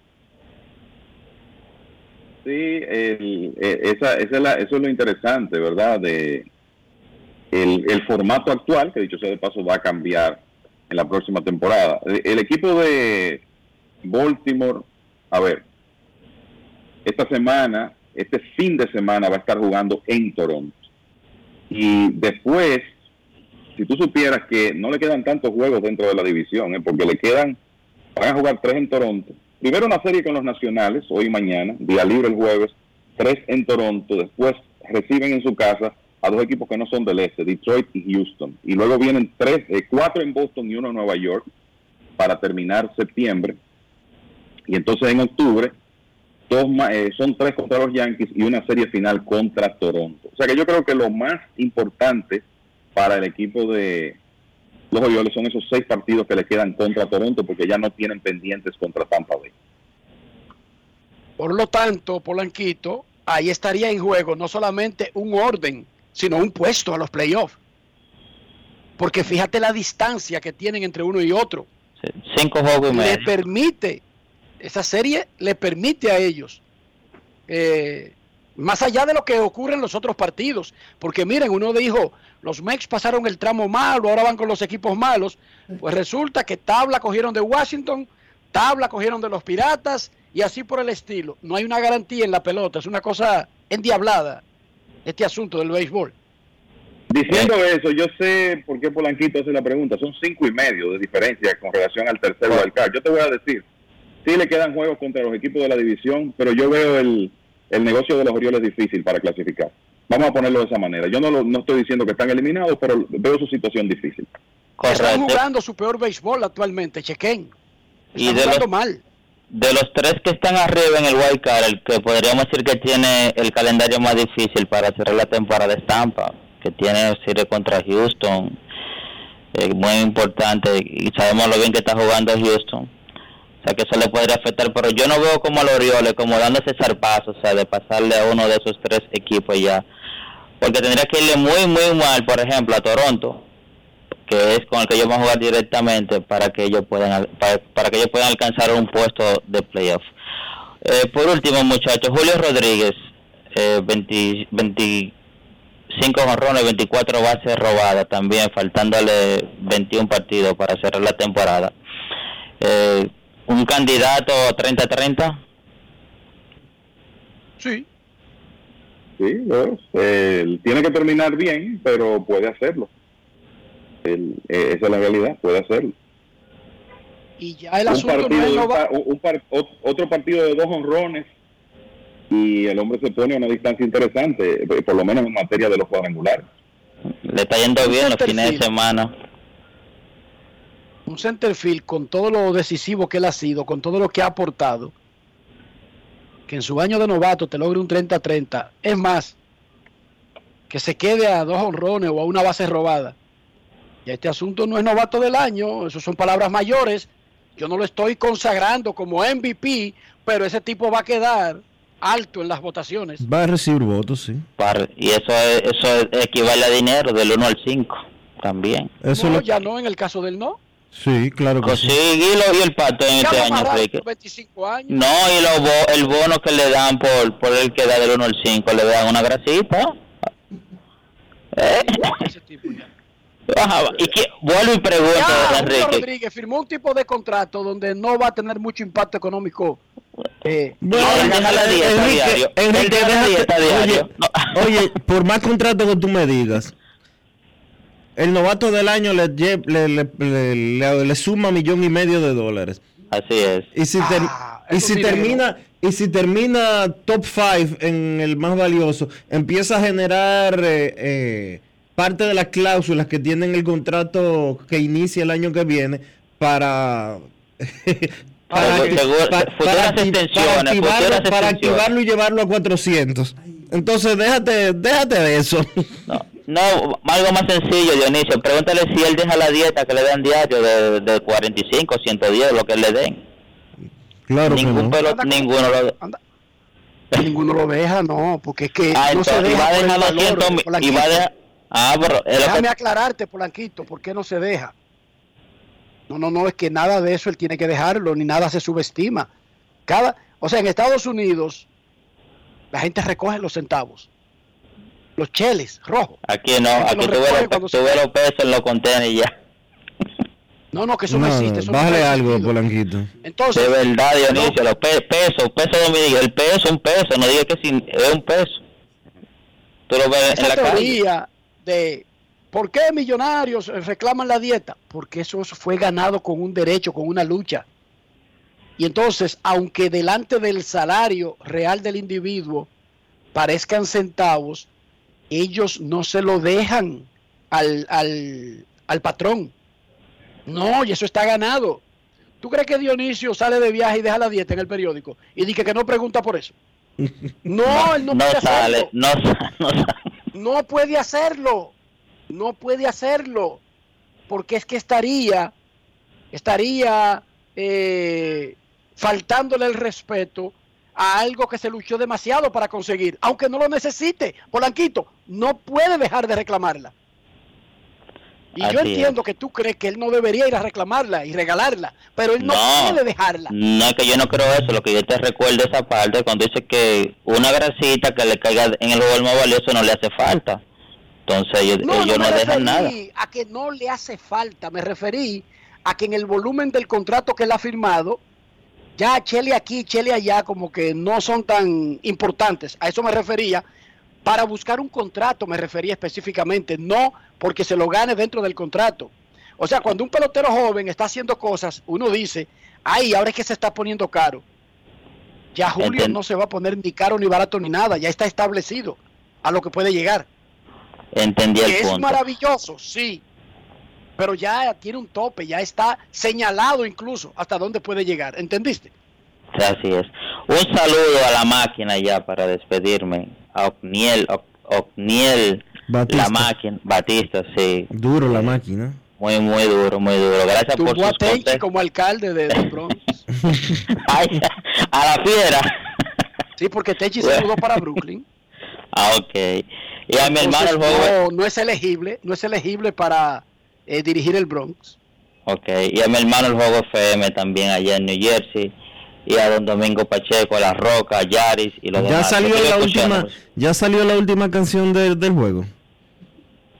Sí, el- eh, esa, esa es la- eso es lo interesante, ¿verdad? De el, el formato actual, que dicho sea de paso va a cambiar en la próxima temporada. El, el equipo de Baltimore, a ver, esta semana, este fin de semana va a estar jugando en Toronto. Y después, si tú supieras que no le quedan tantos juegos dentro de la división, ¿eh? porque le quedan, van a jugar tres en Toronto. Primero una serie con los nacionales, hoy y mañana, día libre el jueves, tres en Toronto, después reciben en su casa a dos equipos que no son del este, Detroit y Houston. Y luego vienen tres, eh, cuatro en Boston y uno en Nueva York para terminar septiembre. Y entonces en octubre dos eh, son tres contra los Yankees y una serie final contra Toronto. O sea que yo creo que lo más importante para el equipo de, los Orioles son esos seis partidos que le quedan contra Toronto porque ya no tienen pendientes contra Tampa Bay. Por lo tanto, Polanquito, ahí estaría en juego no solamente un orden, sino un puesto a los playoffs. Porque fíjate la distancia que tienen entre uno y otro. Cinco juegos y Le permite, esa serie le permite a ellos, eh, más allá de lo que ocurre en los otros partidos. Porque miren, uno dijo, los Mex pasaron el tramo malo, ahora van con los equipos malos. Pues resulta que tabla cogieron de Washington, tabla cogieron de los Piratas y así por el estilo. No hay una garantía en la pelota, es una cosa endiablada este asunto del béisbol. Diciendo eso, yo sé por qué Polanquito hace la pregunta. Son cinco y medio de diferencia con relación al tercer wildcard. Yo te voy a decir, sí le quedan juegos contra los equipos de la división, pero yo veo el, el negocio de los Orioles difícil para clasificar. Vamos a ponerlo de esa manera. Yo no, lo- no estoy diciendo que están eliminados, pero veo su situación difícil. Están jugando su peor béisbol actualmente, chequen. Y de jugando los, mal. de los tres que están arriba en el wild card, el que podríamos decir que tiene el calendario más difícil para cerrar la temporada es Tampa, que tiene serie contra Houston, eh, muy importante, y sabemos lo bien que está jugando Houston. O sea que eso le podría afectar, pero yo no veo como a los Orioles como dando ese zarpazo, o sea, de pasarle a uno de esos tres equipos ya. Porque tendría que irle muy, muy mal, por ejemplo, a Toronto, que es con el que ellos van a jugar directamente para que ellos puedan para, para que ellos puedan alcanzar un puesto de playoff. Eh, por último, muchachos, Julio Rodríguez, eh, 20 25 honrones, 24 bases robadas también, faltándole 21 partidos para cerrar la temporada. Eh, un candidato 30-30. Sí. Sí, tiene que terminar bien, pero puede hacerlo. Él- eh, esa es la realidad, puede hacerlo. Y ya el un asunto no partido es no va- pa- un par- ot- otro partido de dos honrones y el hombre se pone a una distancia interesante, eh, por lo menos en materia de los cuadrangulares. Le está yendo bien los fines de semana. Un centerfield con todo lo decisivo que él ha sido, con todo lo que ha aportado, que en su año de novato te logre un 30-30, es más, que se quede a dos honrones o a una base robada. Y este asunto no es novato del año, eso son palabras mayores. Yo no lo estoy consagrando como MVP, pero ese tipo va a quedar alto en las votaciones. Va a recibir votos, sí. Y eso, es- eso equivale a dinero del 1 al 5 también. Eso no, lo- ya no en el caso del no. Sí, claro que sí. Conseguilo y el pato en Ya este año, Enrique. por 25 años. No, y lo bo- el bono que le dan por, por el que da del 1 al 5, le dan una grasita. ¿Eh? Ajá, y que, vuelvo y pregunto, Ya, Enrique. Rodríguez firmó un tipo de contrato donde no va a tener mucho impacto económico. Eh, Bueno, él deja la dieta Enrique, diario. Enrique, deja la déjate- dieta diario. Oye, oye, por más contrato que tú me digas, el novato del año le, le, le, le- le- le suma millón y medio de dólares. Así es. Y si, ter- y si termina y si termina top 5 en el más valioso, empieza a generar eh, eh, parte de las cláusulas que tienen el contrato que inicia el año que viene para *laughs* para, seguro- para acti- extensiones, para activarlo, para activarlo y llevarlo a 400. Entonces déjate déjate de eso. No, algo más sencillo, Dionisio. Pregúntale si él deja la dieta que le dan diario de, de 45, 110, lo que le den. Claro que Ningún no. pelo- ninguno lo *laughs* Ninguno lo deja, no, porque es que Ah, no se entonces, y deja va a por el dejar valor, 200 mil- Polanquito. y va a dejar- Ah, pero es lo Déjame que- aclararte, Polanquito, ¿por qué no se deja? No, no, no, es que nada de eso él tiene que dejarlo, ni nada se subestima. Cada, o sea, en Estados Unidos la gente recoge los centavos, los cheles rojos. Aquí no, aquí va. los pesos en los contenedores y ya. No, no, que eso no, No, existe. Eso bájale algo. Polanquito. Entonces, de verdad, Dionisio, los pe- pesos, peso dominicano, el peso es un peso, no diga que sin, es un peso. Tú lo ves en la calle. teoría de por qué millonarios reclaman la dieta, porque eso fue ganado con un derecho, con una lucha. Y entonces, aunque delante del salario real del individuo parezcan centavos, ellos no se lo dejan al, al, al patrón. No, y eso está ganado. ¿Tú crees que Dionisio sale de viaje y deja la dieta en el periódico? Y dice que no pregunta por eso. *laughs* No, él no, No puede sale, hacerlo. no, no sale. No puede hacerlo. No puede hacerlo. porque es que estaría, estaría eh, faltándole el respeto a algo que se luchó demasiado para conseguir, aunque no lo necesite. Polanquito no puede dejar de reclamarla. Y yo entiendo que tú crees que él no debería ir a reclamarla y regalarla, pero él no, No. puede dejarla. No, es que yo no creo eso. Lo que yo te recuerdo esa parte cuando dice que una grasita que le caiga en el jugador más valioso no le hace falta. Entonces ellos No, ellos no no, me dejan nada. a que no le hace falta, me referí a que en el volumen del contrato que él ha firmado, ya Chele aquí, Chele allá, como que no son tan importantes. A eso me refería. Para buscar un contrato me refería específicamente, no porque se lo gane dentro del contrato. O sea, cuando un pelotero joven está haciendo cosas, uno dice, ay, ahora es que se está poniendo caro. Ya Julio no se va a poner ni caro ni barato ni nada, ya está establecido a lo que puede llegar. Entendí el Que es maravilloso, sí. Pero ya tiene un tope, ya está señalado incluso hasta dónde puede llegar. ¿Entendiste? Sí, Así es. Un saludo a la máquina ya para despedirme. A Ocniel, Oc- Ocniel, Batista. la máquina, Batista, sí. Duro la máquina. Muy, muy duro, muy duro. Gracias por Tuvo a sus consejos. como alcalde de, de Bronx. *laughs* Ay, a la fiera. *laughs* Sí, porque Tenchi se mudó para Brooklyn. *laughs* Ah, ok. Y a mi hermano el juego. no, no es elegible, no es elegible para eh, dirigir el Bronx. Ok. Y a mi hermano el juego FM también allá en New Jersey. Y a don Domingo Pacheco, a La Roca, a Yaris y los Ya demás. salió la última, ya salió la última canción de- del juego.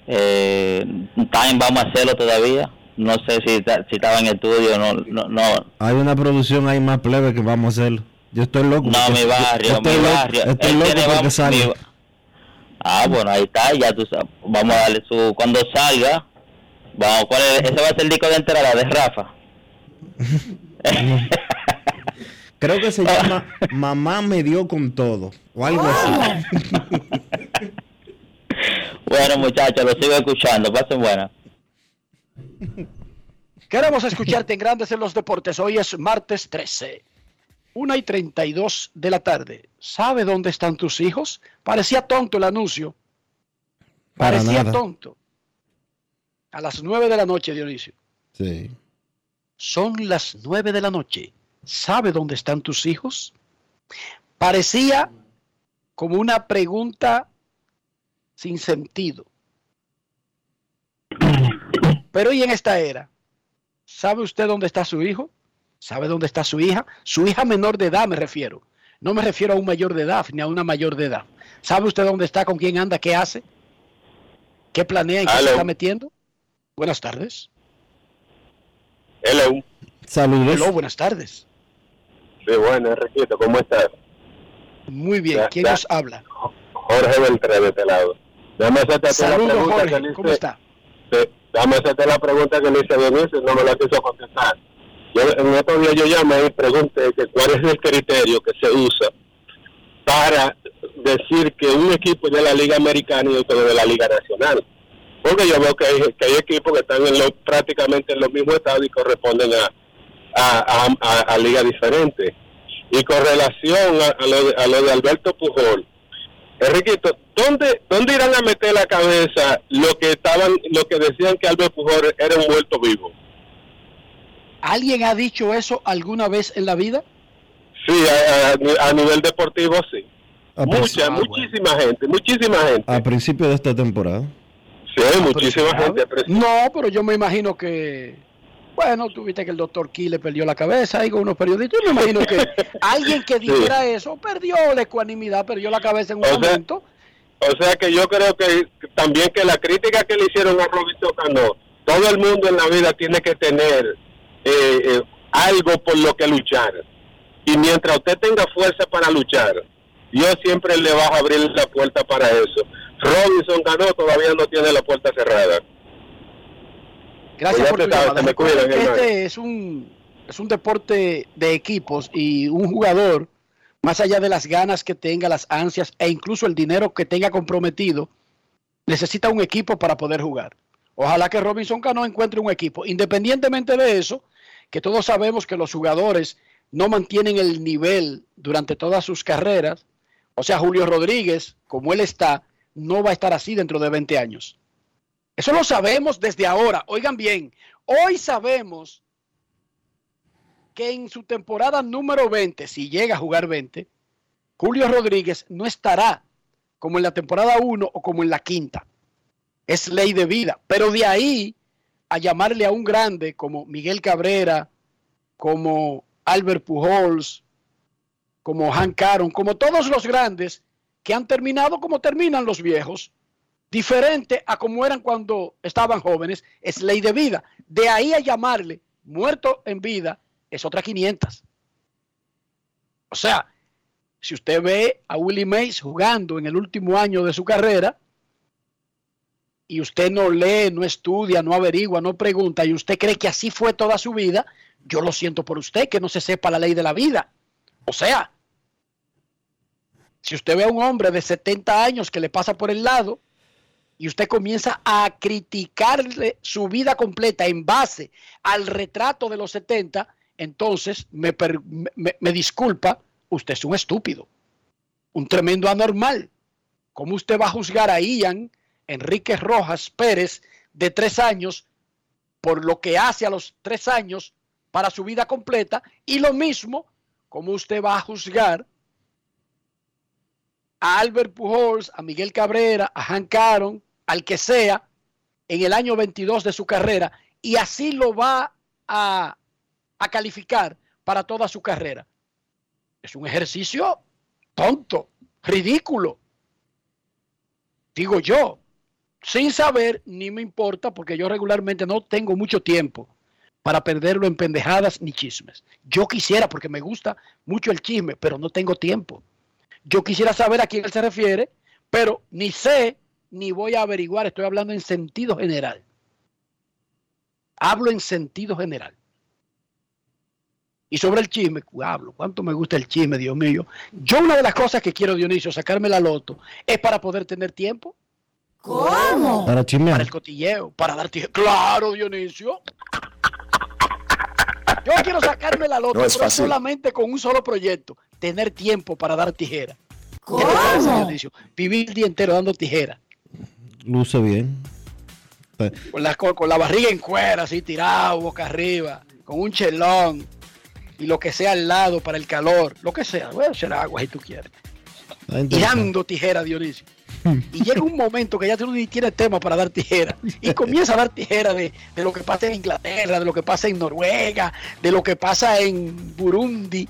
Eh, Time vamos a hacerlo todavía. No sé si, ta- si estaba en estudio no, no, no. Hay una producción ahí más plebe que vamos a hacerlo. Yo estoy loco. No, mi barrio, yo estoy mi loco- barrio. Estoy loco tiene, porque vamos, salga. mi- Ah, bueno, ahí está, ya tú sabes. Vamos a darle su... Cuando salga, vamos, ¿cuál es? Ese va a ser el disco de entrada de Rafa. *laughs* Creo que se llama Mamá me dio con todo. O algo así. Bueno, muchachos, lo sigo escuchando. Pasen buena. Queremos escucharte en Grandes en los Deportes. Hoy es martes 13. 1 y 32 de la tarde. ¿Sabe dónde están tus hijos? Parecía tonto el anuncio. Para Parecía nada. tonto. A las 9 de la noche, Dionisio. Sí. Son las 9 de la noche. ¿Sabe dónde están tus hijos? Parecía como una pregunta sin sentido. Pero hoy en esta era, ¿sabe usted dónde está su hijo? ¿Sabe dónde está su hija? Su hija menor de edad me refiero. No me refiero a un mayor de edad ni a una mayor de edad. ¿Sabe usted dónde está, con quién anda, qué hace? ¿Qué planea, en qué se está metiendo? Buenas tardes. Hello. Saludos. Hello, buenas tardes. Sí, bueno, Enriquito, ¿cómo estás? Muy bien. ¿Quién nos habla? Jorge Beltrán de este lado. La Saludos, pregunta Jorge. que le ¿Cómo hice- está? Sí, déjame hacerte la pregunta que le hice a Dionisio, no me la quiso contestar. Yo, en estos días yo llamé y pregunté que cuál es el criterio que se usa para decir que un equipo es de la Liga Americana y otro de la Liga Nacional. Porque yo veo que hay, que hay equipos que están en lo, prácticamente en los mismos estados y corresponden a, a, a, a- a ligas diferentes. Y con relación a, a lo de, a lo de Alberto Pujol, Enriquito, ¿dónde, ¿dónde irán a meter la cabeza lo que estaban, lo que decían que Alberto Pujol era un muerto vivo? ¿Alguien ha dicho eso alguna vez en la vida? Sí, a, a- a nivel deportivo sí. Mucha, ah, muchísima gente, muchísima gente. A principio de esta temporada. Sí, hay muchísima gente. No, pero yo me imagino que, bueno, tuviste que el doctor Key le perdió la cabeza, digo, unos periodistas, yo me imagino que *laughs* alguien que dijera eso perdió la ecuanimidad, perdió la cabeza en un O sea, momento. O sea que yo creo que también que la crítica que le hicieron a Robinson Cano, todo el mundo en la vida tiene que tener eh, eh, algo por lo que luchar. Y mientras usted tenga fuerza para luchar, Dios siempre le va a abrir la puerta para eso. Robinson Cano todavía no tiene la puerta cerrada. Gracias Pues por tu sabes, me cuidan, este es un, es un deporte de equipos y un jugador, más allá de las ganas que tenga, las ansias e incluso el dinero que tenga comprometido, necesita un equipo para poder jugar. Ojalá que Robinson Cano encuentre un equipo. Independientemente de eso, que todos sabemos que los jugadores no mantienen el nivel durante todas sus carreras. O sea, Julio Rodríguez, como él está, no va a estar así dentro de 20 años. Eso lo sabemos desde ahora. Oigan bien, hoy sabemos que en su temporada número 20, si llega a jugar 20, Julio Rodríguez no estará como en la temporada 1 o como en la quinta. Es ley de vida. Pero de ahí a llamarle a un grande como Miguel Cabrera, como Albert Pujols, como Hank Aaron, como todos los grandes que han terminado como terminan los viejos, diferente a como eran cuando estaban jóvenes, es ley de vida. De ahí a llamarle muerto en vida es otra 500. O sea, si usted ve a Willie Mays jugando en el último año de su carrera y usted no lee, no estudia, no averigua, no pregunta y usted cree que así fue toda su vida, yo lo siento por usted que no se sepa la ley de la vida. O sea, si usted ve a un hombre de 70 años que le pasa por el lado y usted comienza a criticarle su vida completa en base al retrato de los 70, entonces me, disculpa, usted es un estúpido, un tremendo anormal. ¿Cómo usted va a juzgar a Ian Enrique Rojas Pérez de tres años por lo que hace a los tres años para su vida completa? Y lo mismo, ¿cómo usted va a juzgar a Albert Pujols, a Miguel Cabrera, a Hank Aaron, al que sea, en el año 22 de su carrera, y así lo va a, a calificar para toda su carrera? Es un ejercicio tonto, ridículo. Digo yo, sin saber, ni me importa, porque yo regularmente no tengo mucho tiempo para perderlo en pendejadas ni chismes. Yo quisiera, porque me gusta mucho el chisme, pero no tengo tiempo. Yo quisiera saber a quién él se refiere, pero ni sé ni voy a averiguar. Estoy hablando en sentido general. Hablo en sentido general. Y sobre el chisme, hablo, cuánto me gusta el chisme, Dios mío. Yo una de las cosas que quiero, Dionisio, sacarme la loto, es para poder tener tiempo. ¿Cómo? Para chismear. Para el cotilleo, para dar tijera. Claro, Dionisio. Yo quiero sacarme la loto, No pero fácil. solamente con un solo proyecto. Tener tiempo para dar tijera. ¿Qué te ¿Cómo? Dionisio? Vivir el día entero dando tijera. Luce bien. Con la, con, con la barriga en cuera, así tirado, boca arriba, con un chelón y lo que sea al lado para el calor, lo que sea. Voy a echar agua si tú quieres. Está Y dando tijera, Dionisio. Y llega un momento que ya tú ni tienes tema para dar tijera. Y comienza a dar tijera de, de lo que pasa en Inglaterra, de lo que pasa en Noruega, de lo que pasa en Burundi.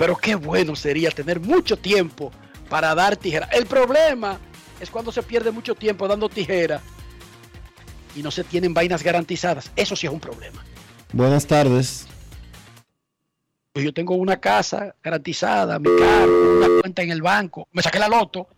Pero qué bueno sería tener mucho tiempo para dar tijera. El problema es cuando se pierde mucho tiempo dando tijera y no se tienen vainas garantizadas. Eso sí es un problema. Buenas tardes. Pues yo tengo una casa garantizada, mi carro, una cuenta en el banco, me saqué la loto.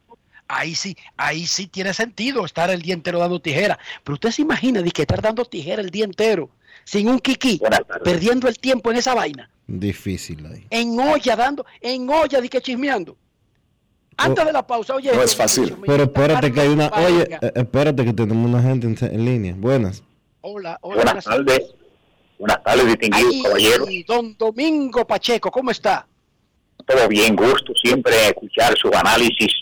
Ahí sí, ahí sí tiene sentido estar el día entero dando tijera. Pero usted se imagina de que estar dando tijera el día entero, sin un kiki, perdiendo el tiempo en esa vaina, Difícil ahí. en olla dando, en olla de que chismeando. Antes de la pausa, oye, No es fácil. Pero espérate que hay una... Oye, eh, espérate que tenemos una gente en, en línea. Buenas. hola, hola, Buenas tardes. Buenas tardes, distinguido Ay, caballero. don Domingo Pacheco, ¿cómo está? Todo bien, gusto siempre escuchar sus análisis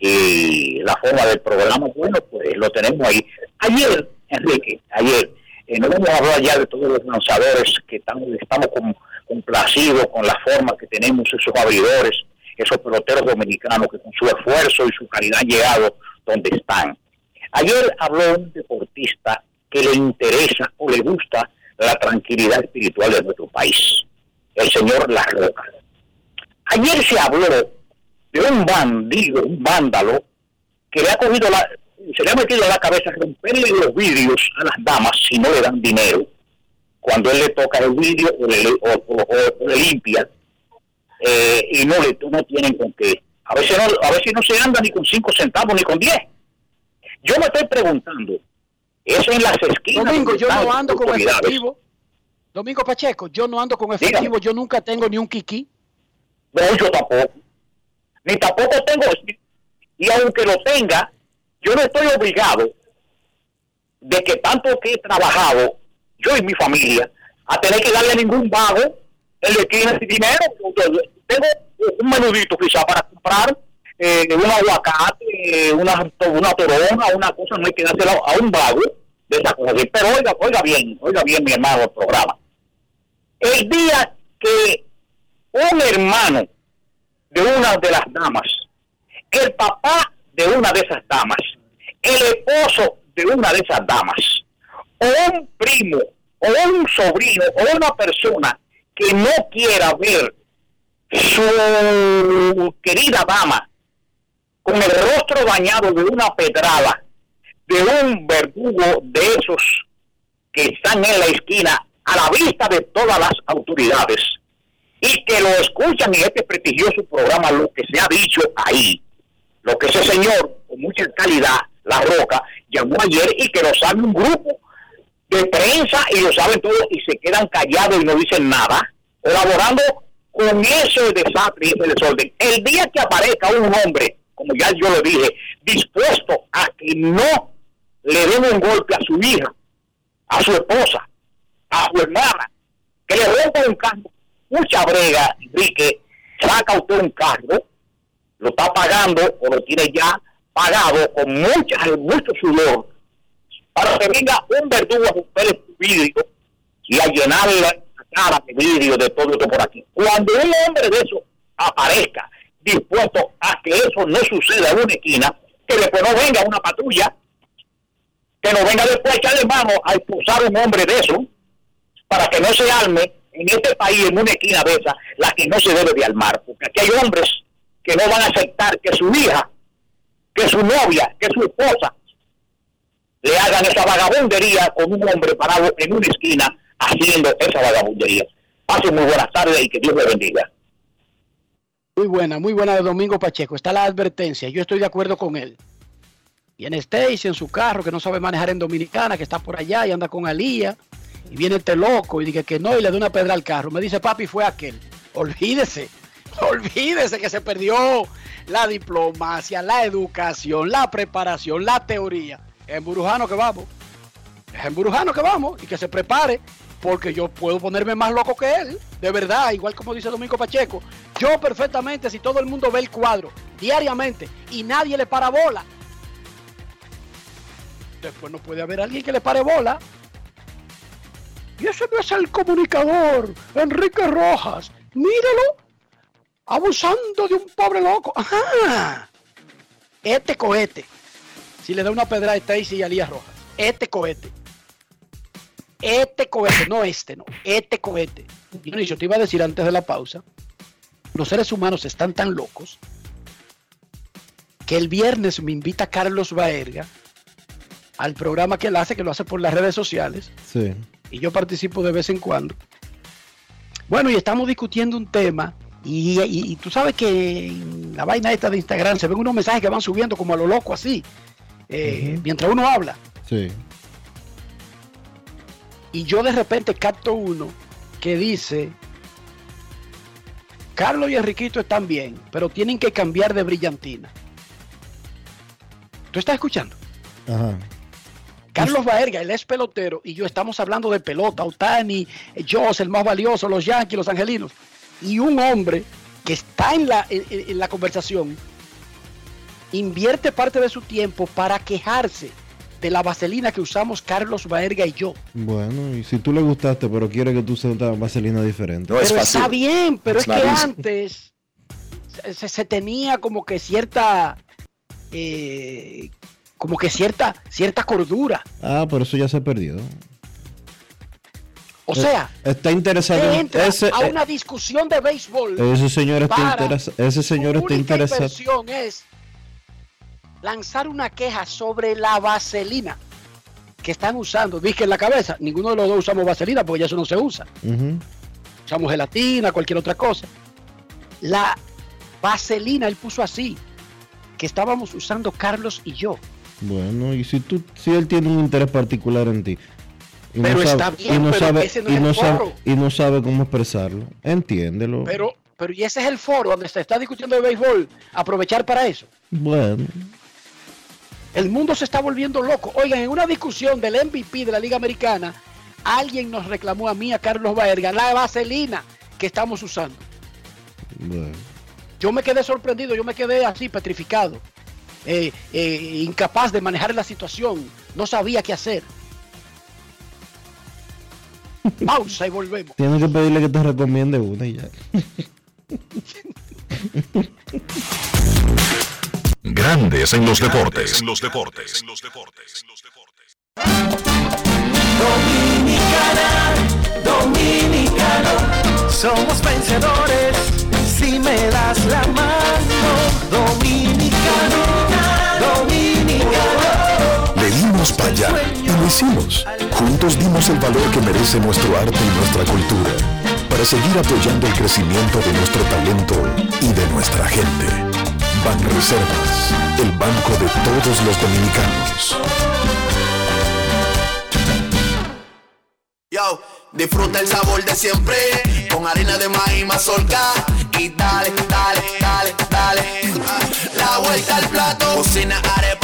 y la forma del programa. Bueno, pues lo tenemos ahí. Ayer, Enrique, ayer, eh, no vamos a hablar ya de todos los lanzadores que estamos, estamos com- complacidos con la forma que tenemos esos abridores, esos peloteros dominicanos que con su esfuerzo y su calidad han llegado donde están. Ayer habló un deportista que le interesa o le gusta la tranquilidad espiritual de nuestro país, el señor La Roca. Ayer se habló de un bandido, un vándalo, que le ha cogido la, se le ha metido a la cabeza romperle los vídeos a las damas si no le dan dinero. Cuando él le toca el vídeo o le, o, o- o le limpia eh, y no le no tienen con qué. A veces no, a veces no se anda ni con cinco centavos ni con diez. Yo me estoy preguntando, eso en las esquinas. Domingo, yo no ando con efectivo. Domingo Pacheco, yo no ando con efectivo, yo nunca tengo ni un kiki. No, yo tampoco. Ni tampoco tengo. Y aunque lo tenga, yo no estoy obligado de que tanto que he trabajado, yo y mi familia, a tener que darle a ningún vago el de esquina sin dinero. Tengo un menudito quizá para comprar eh, un aguacate, eh, una, una toronja, una cosa, no hay que dársela a un vago de esa cosa. así. Pero oiga, oiga bien, oiga bien mi hermano el programa. El día que un hermano de una de las damas, el papá de una de esas damas, el esposo de una de esas damas, o un primo, o un sobrino, o una persona que no quiera ver su querida dama con el rostro bañado de una pedrada de un verdugo de esos que están en la esquina a la vista de todas las autoridades y que lo escuchan en este prestigioso programa, lo que se ha dicho ahí, lo que ese señor, con mucha calidad, La Roca, llamó ayer y que lo sabe un grupo de prensa y lo saben todos y se quedan callados y no dicen nada, elaborando con ese desastre y ese desorden. El día que aparezca un hombre, como ya yo le dije, dispuesto a que no le den un golpe a su hija, a su esposa, a su hermana, que le rompa un carro, mucha brega, Enrique, saca usted un carro, lo está pagando o lo tiene ya pagado con mucha, mucho sudor, para que venga un verdugo a romper el vidrio y a llenarle la cara de vidrio de todo esto por aquí. Cuando un hombre de eso aparezca dispuesto a que eso no suceda en una esquina, que después no venga una patrulla, que no venga después a echarle mano a expulsar un hombre de eso, para que no se arme en este país, en una esquina de esa, la que no se debe de armar, porque aquí hay hombres que no van a aceptar que su hija, que su novia, que su esposa le hagan esa vagabundería con un hombre parado en una esquina haciendo esa vagabundería. Pasen muy buenas tardes y que Dios le bendiga. Muy buena, muy buena de Domingo Pacheco. Está la advertencia. Yo estoy de acuerdo con él. Viene Stacy en su carro que no sabe manejar en Dominicana, que está por allá y anda con Alía. Y viene este loco y dice que no y le da una pedra al carro. Me dice, papi, fue aquel. Olvídese, *laughs* olvídese que se perdió la diplomacia, la educación, la preparación, la teoría. Es en Burujano que vamos. Es en Burujano que vamos y que se prepare porque yo puedo ponerme más loco que él, de verdad, igual como dice Domingo Pacheco. Yo perfectamente, si todo el mundo ve el cuadro diariamente y nadie le para bola, después no puede haber alguien que le pare bola. Y ese no es el comunicador, Enrique Rojas. Míralo, abusando de un pobre loco. Ajá. Este cohete, si le da una pedra a Stacy y a Lía Rojas, este cohete este cohete, no este, no, este cohete. Dionisio, te iba a decir antes de la pausa, los seres humanos están tan locos que el viernes me invita Carlos Baerga al programa que él hace, que lo hace por las redes sociales. Sí. Y yo participo de vez en cuando. Bueno, y estamos discutiendo un tema. Y, y- y tú sabes que en la vaina esta de Instagram se ven unos mensajes que van subiendo como a lo loco así, eh, mientras uno habla. Sí. Y yo de repente capto uno que dice, Carlos y Enriquito están bien, pero tienen que cambiar de brillantina. ¿Tú estás escuchando? Ajá. Carlos Baerga, él es pelotero y yo estamos hablando de pelota, Otani, Joss, el más valioso, los Yankees, los Angelinos. Y un hombre que está en la, en- en la conversación invierte parte de su tiempo para quejarse de la vaselina que usamos Carlos Baerga y yo. Bueno, y si tú le gustaste, pero quiere que tú seas una vaselina diferente. pero está bien, pero es, que antes se- se, tenía como que cierta, eh, como que cierta, cierta cordura. Ah, pero eso ya se perdió. O sea, está interesado entra ese, a eh, una discusión de béisbol. ese señor está interesado, ese señor está interesado. es lanzar una queja sobre la vaselina que están usando. Dije en la cabeza, ninguno de los dos usamos vaselina porque ya eso no se usa. Usamos gelatina, cualquier otra cosa. La vaselina, él puso así, que estábamos usando Carlos y yo. Bueno, y si tú, si él tiene un interés particular en ti. Y Pero sabe, está bien, y no pero sabe, ese no y es no el sabe, foro. y no sabe cómo expresarlo. Entiéndelo. Pero, pero y ese es el foro donde se está discutiendo de béisbol. Aprovechar para eso. Bueno, El mundo se está volviendo loco. Oigan, en una discusión del MVP de la Liga Americana, alguien nos reclamó a mí, a Carlos Baerga, la vaselina que estamos usando. bueno. yo me quedé sorprendido, yo me quedé así petrificado, eh, eh, incapaz de manejar la situación, no sabía qué hacer. *laughs* Pausa y volvemos. Tienes que pedirle que te recomiende una y ya. Grandes en los deportes. En los deportes. En los deportes. Dominicana, dominicano, somos vencedores si me das la mano. Dominicano, para allá y lo hicimos. Juntos dimos el valor que merece nuestro arte y nuestra cultura para seguir apoyando el crecimiento de nuestro talento y de nuestra gente. Banreservas, el banco de todos los dominicanos. Yo, disfruta el sabor de siempre con harina de maíz mazorca y dale, dale, dale, dale. La vuelta al plato, cocina arepa,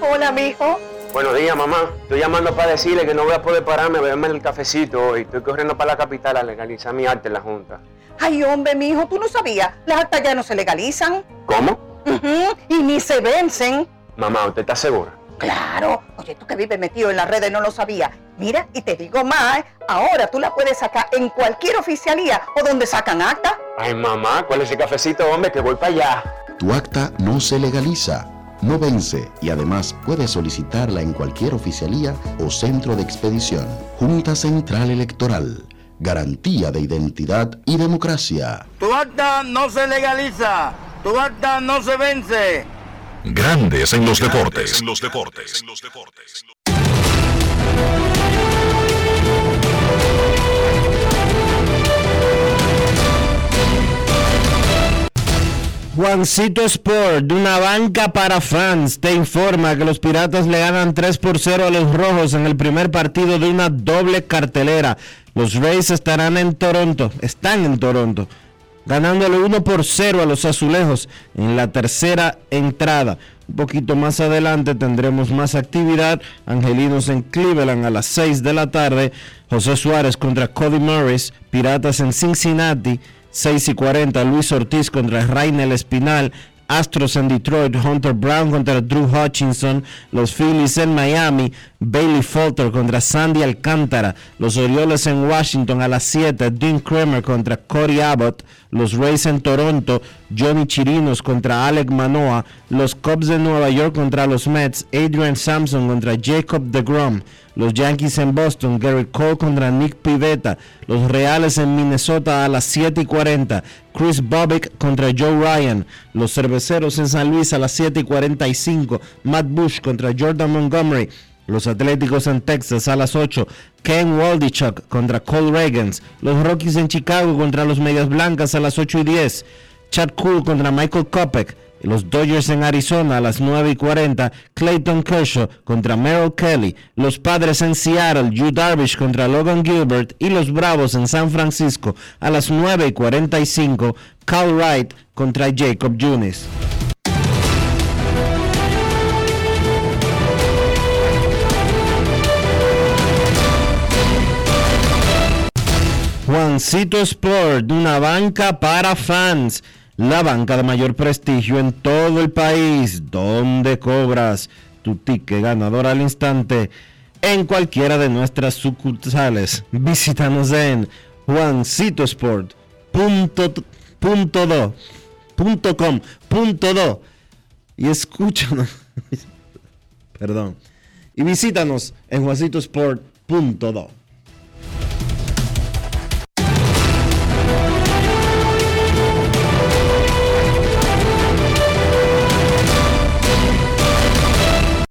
Hola, mijo. Buenos días, mamá. Estoy llamando para decirle que no voy a poder pararme a beberme el cafecito hoy. Estoy corriendo para la capital a legalizar mi arte en la Junta. Ay, hombre, mijo, tú no sabías. Las actas ya no se legalizan. ¿Cómo? Y ni se vencen. Mamá, ¿usted está segura? Claro. Oye, tú que vives metido en las redes no lo sabía. Mira, y te digo más, ahora tú la puedes sacar en cualquier oficialía o donde sacan acta. Ay, mamá, ¿cuál es ese cafecito, hombre? Que voy para allá. Tu acta no se legaliza, no vence y además puedes solicitarla en cualquier oficialía o centro de expedición. Junta Central Electoral. Garantía de identidad y democracia. Tu acta no se legaliza. Tu acta no se vence. Grandes en los deportes. En los deportes. En los deportes. Juancito Sport, de una banca para fans, te informa que los Piratas le ganan 3 por 0 a los Rojos en el primer partido de una doble cartelera. Los Rays estarán en Toronto, están en Toronto, ganándole 1 por 0 a los Azulejos en la tercera entrada. Un poquito más adelante tendremos más actividad. Angelinos en Cleveland a las 6 de la tarde. José Suárez contra Cody Morris. Piratas en Cincinnati. 6 y 40, Luis Ortiz contra Rainel Espinal, Astros en Detroit, Hunter Brown contra Drew Hutchinson, los Phillies en Miami, Bailey Falter contra Sandy Alcántara, los Orioles en Washington a las 7, Dean Kramer contra Corey Abbott, los Rays en Toronto, Johnny Chirinos contra Alec Manoa, los Cubs de Nueva York contra los Mets, Adrian Sampson contra Jacob DeGrom, los Yankees en Boston, Gary Cole contra Nick Pivetta, los Reales en Minnesota a las 7 y 40, Chris Bobbick contra Joe Ryan, los Cerveceros en San Luis a las 7 y 45, Matt Bush contra Jordan Montgomery, los Atléticos en Texas a las 8, Ken Waldichuk contra Cole Reagans, los Rockies en Chicago contra los Medias Blancas a las 8 y 10, Chad Cool contra Michael Kopech, los Dodgers en Arizona a las 9 y 40, Clayton Kershaw contra Merrill Kelly, los Padres en Seattle, Yu Darvish contra Logan Gilbert y los Bravos en San Francisco a las 9 y 45, Cal Wright contra Jacob Junis. Juancito Sport, una banca para fans, la banca de mayor prestigio en todo el país, donde cobras tu ticket ganador al instante en cualquiera de nuestras sucursales. Visítanos en juancitosport.com.do y escúchanos. *laughs* Perdón. Y visítanos en juancitosport.do.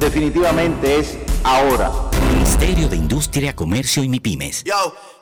definitivamente es ahora. Ministerio de Industria, Comercio y MIPIMES. Yo,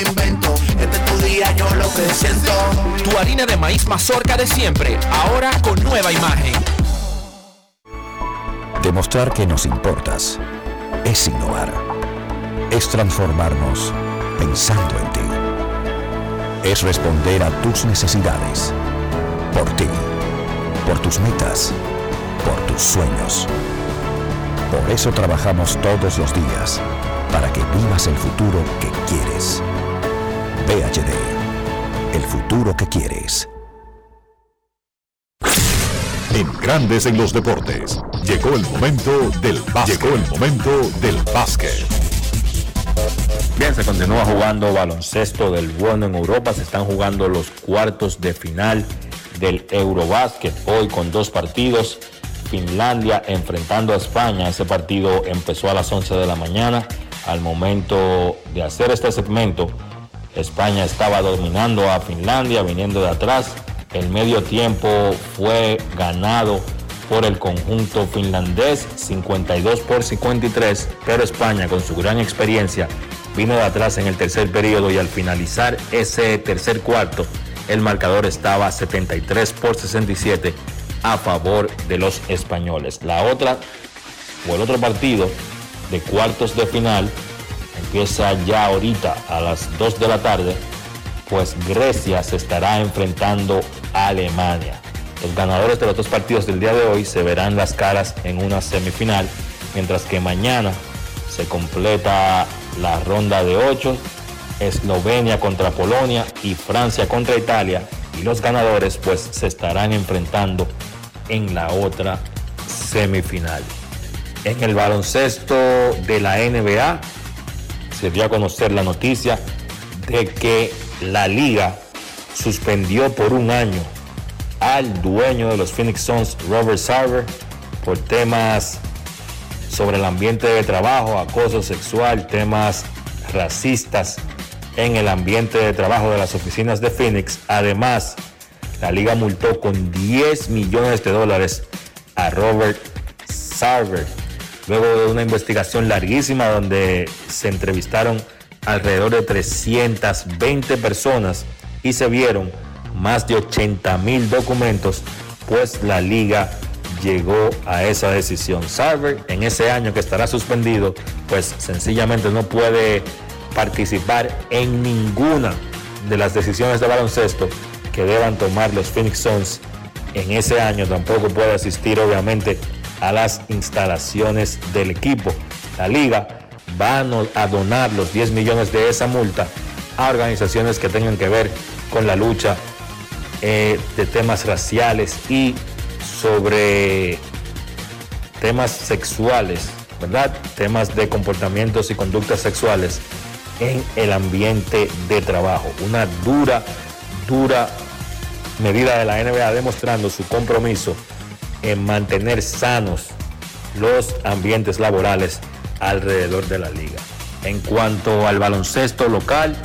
invento. Este es tu día, yo lo que siento. Tu harina de maíz mazorca de siempre, ahora con nueva imagen. Demostrar que nos importas es innovar. Es transformarnos pensando en ti. Es responder a tus necesidades. Por ti. Por tus metas. Por tus sueños. Por eso trabajamos todos los días. Para que vivas el futuro que quieres. VHD. El futuro que quieres. En Grandes en los Deportes. Llegó el momento del básquet. Llegó el momento del básquet. Bien, se continúa jugando baloncesto del bueno en Europa. Se están jugando los cuartos de final del Eurobásquet. Hoy con dos partidos. Finlandia enfrentando a España. Ese partido empezó a las 11 de la mañana. Al momento de hacer este segmento, España estaba dominando a Finlandia, viniendo de atrás. El medio tiempo fue ganado por el conjunto finlandés, 52 por 53, pero España con su gran experiencia vino de atrás en el tercer periodo y al finalizar ese tercer cuarto, el marcador estaba 73 por 67 a favor de los españoles. La otra, o el otro partido de cuartos de final, empieza ya ahorita a las 2 de la tarde, pues Grecia se estará enfrentando a Alemania. Los ganadores de los dos partidos del día de hoy se verán las caras en una semifinal, mientras que mañana se completa la ronda de 8, Eslovenia contra Polonia y Francia contra Italia, y los ganadores pues se estarán enfrentando en la otra semifinal. En el baloncesto de la NBA se dio a conocer la noticia de que la liga suspendió por un año al dueño de los Phoenix Suns, Robert Sarver, por temas sobre el ambiente de trabajo, acoso sexual, temas racistas en el ambiente de trabajo de las oficinas de Phoenix. Además, la liga multó con 10 millones de dólares a Robert Sarver, luego de una investigación larguísima donde se entrevistaron alrededor de 320 personas y se vieron más de 80 mil documentos, pues la liga llegó a esa decisión. Sarver en ese año que estará suspendido, pues sencillamente no puede participar en ninguna de las decisiones de baloncesto que deban tomar los Phoenix Suns en ese año. Tampoco puede asistir obviamente a las instalaciones del equipo. La liga va a donar los 10 millones de esa multa a organizaciones que tengan que ver con la lucha eh, de temas raciales y sobre temas sexuales, ¿verdad? Temas de comportamientos y conductas sexuales en el ambiente de trabajo. Una dura, dura medida de la NBA demostrando su compromiso en mantener sanos los ambientes laborales alrededor de la liga. En cuanto al baloncesto local,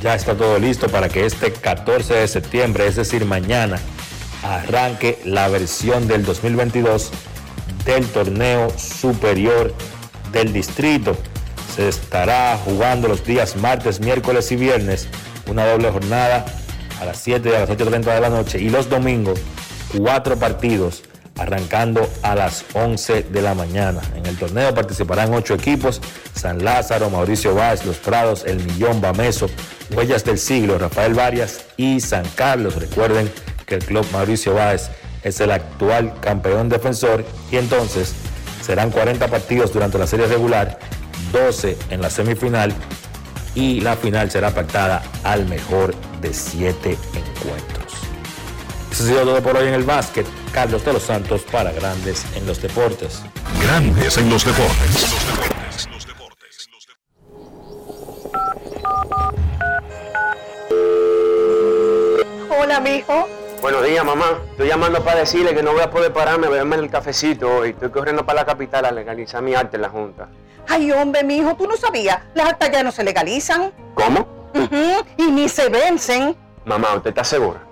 ya está todo listo para que este 14 de septiembre, es decir, mañana, arranque la versión del 2022 del torneo superior del distrito. Se estará jugando los días martes, miércoles y viernes, una doble jornada a las 7 y a las 8.30 de la noche y los domingos, cuatro partidos arrancando a las 11 de la mañana. En el torneo participarán ocho equipos, San Lázaro, Mauricio Vázquez, Los Prados, El Millón, Bameso, Huellas del Siglo, Rafael Varias y San Carlos. Recuerden que el club Mauricio Báez es el actual campeón defensor y entonces serán 40 partidos durante la serie regular, 12 en la semifinal y la final será pactada al mejor de 7 encuentros. Eso ha sido todo por hoy en el básquet. Carlos de los Santos para Grandes en los Deportes. Grandes en los deportes. Hola, mijo. Buenos días, mamá. Estoy llamando para decirle que no voy a poder pararme a beberme el cafecito hoy. Estoy corriendo para la capital a legalizar mi arte en la Junta. Ay, hombre, mijo, tú no sabías. Las actas ya no se legalizan. ¿Cómo? Y ni se vencen. Mamá, ¿usted está segura?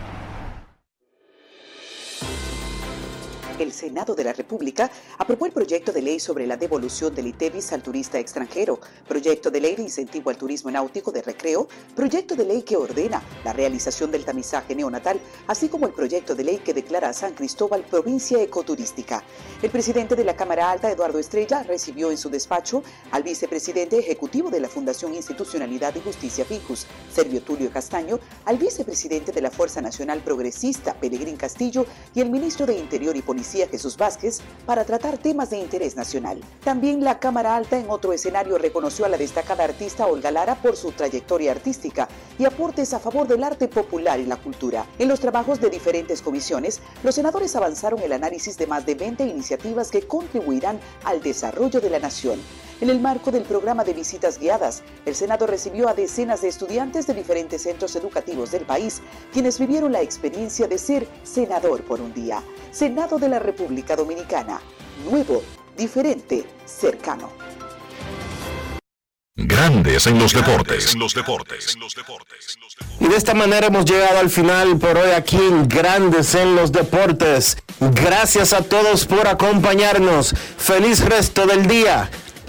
El Senado de la República aprobó el proyecto de ley sobre la devolución del ITEVIS al turista extranjero, proyecto de ley de incentivo al turismo náutico de recreo, proyecto de ley que ordena la realización del tamizaje neonatal, así como el proyecto de ley que declara a San Cristóbal provincia ecoturística. El presidente de la Cámara Alta, Eduardo Estrella, recibió en su despacho al vicepresidente ejecutivo de la Fundación Institucionalidad y Justicia Ficus, Servio Tulio Castaño, al vicepresidente de la Fuerza Nacional Progresista, Pelegrín Castillo, y el ministro de Interior y Policía, Jesús Vázquez, para tratar temas de interés nacional. También la Cámara Alta en otro escenario reconoció a la destacada artista Olga Lara por su trayectoria artística y aportes a favor del arte popular y la cultura. En los trabajos de diferentes comisiones, los senadores avanzaron el análisis de más de 20 iniciativas que contribuirán al desarrollo de la nación. En el marco del programa de visitas guiadas, el Senado recibió a decenas de estudiantes de diferentes centros educativos del país, quienes vivieron la experiencia de ser senador por un día. Senado de la República Dominicana. Nuevo, diferente, cercano. Grandes en los deportes. En los deportes. Y de esta manera hemos llegado al final por hoy aquí en Grandes en los Deportes. Gracias a todos por acompañarnos. Feliz resto del día.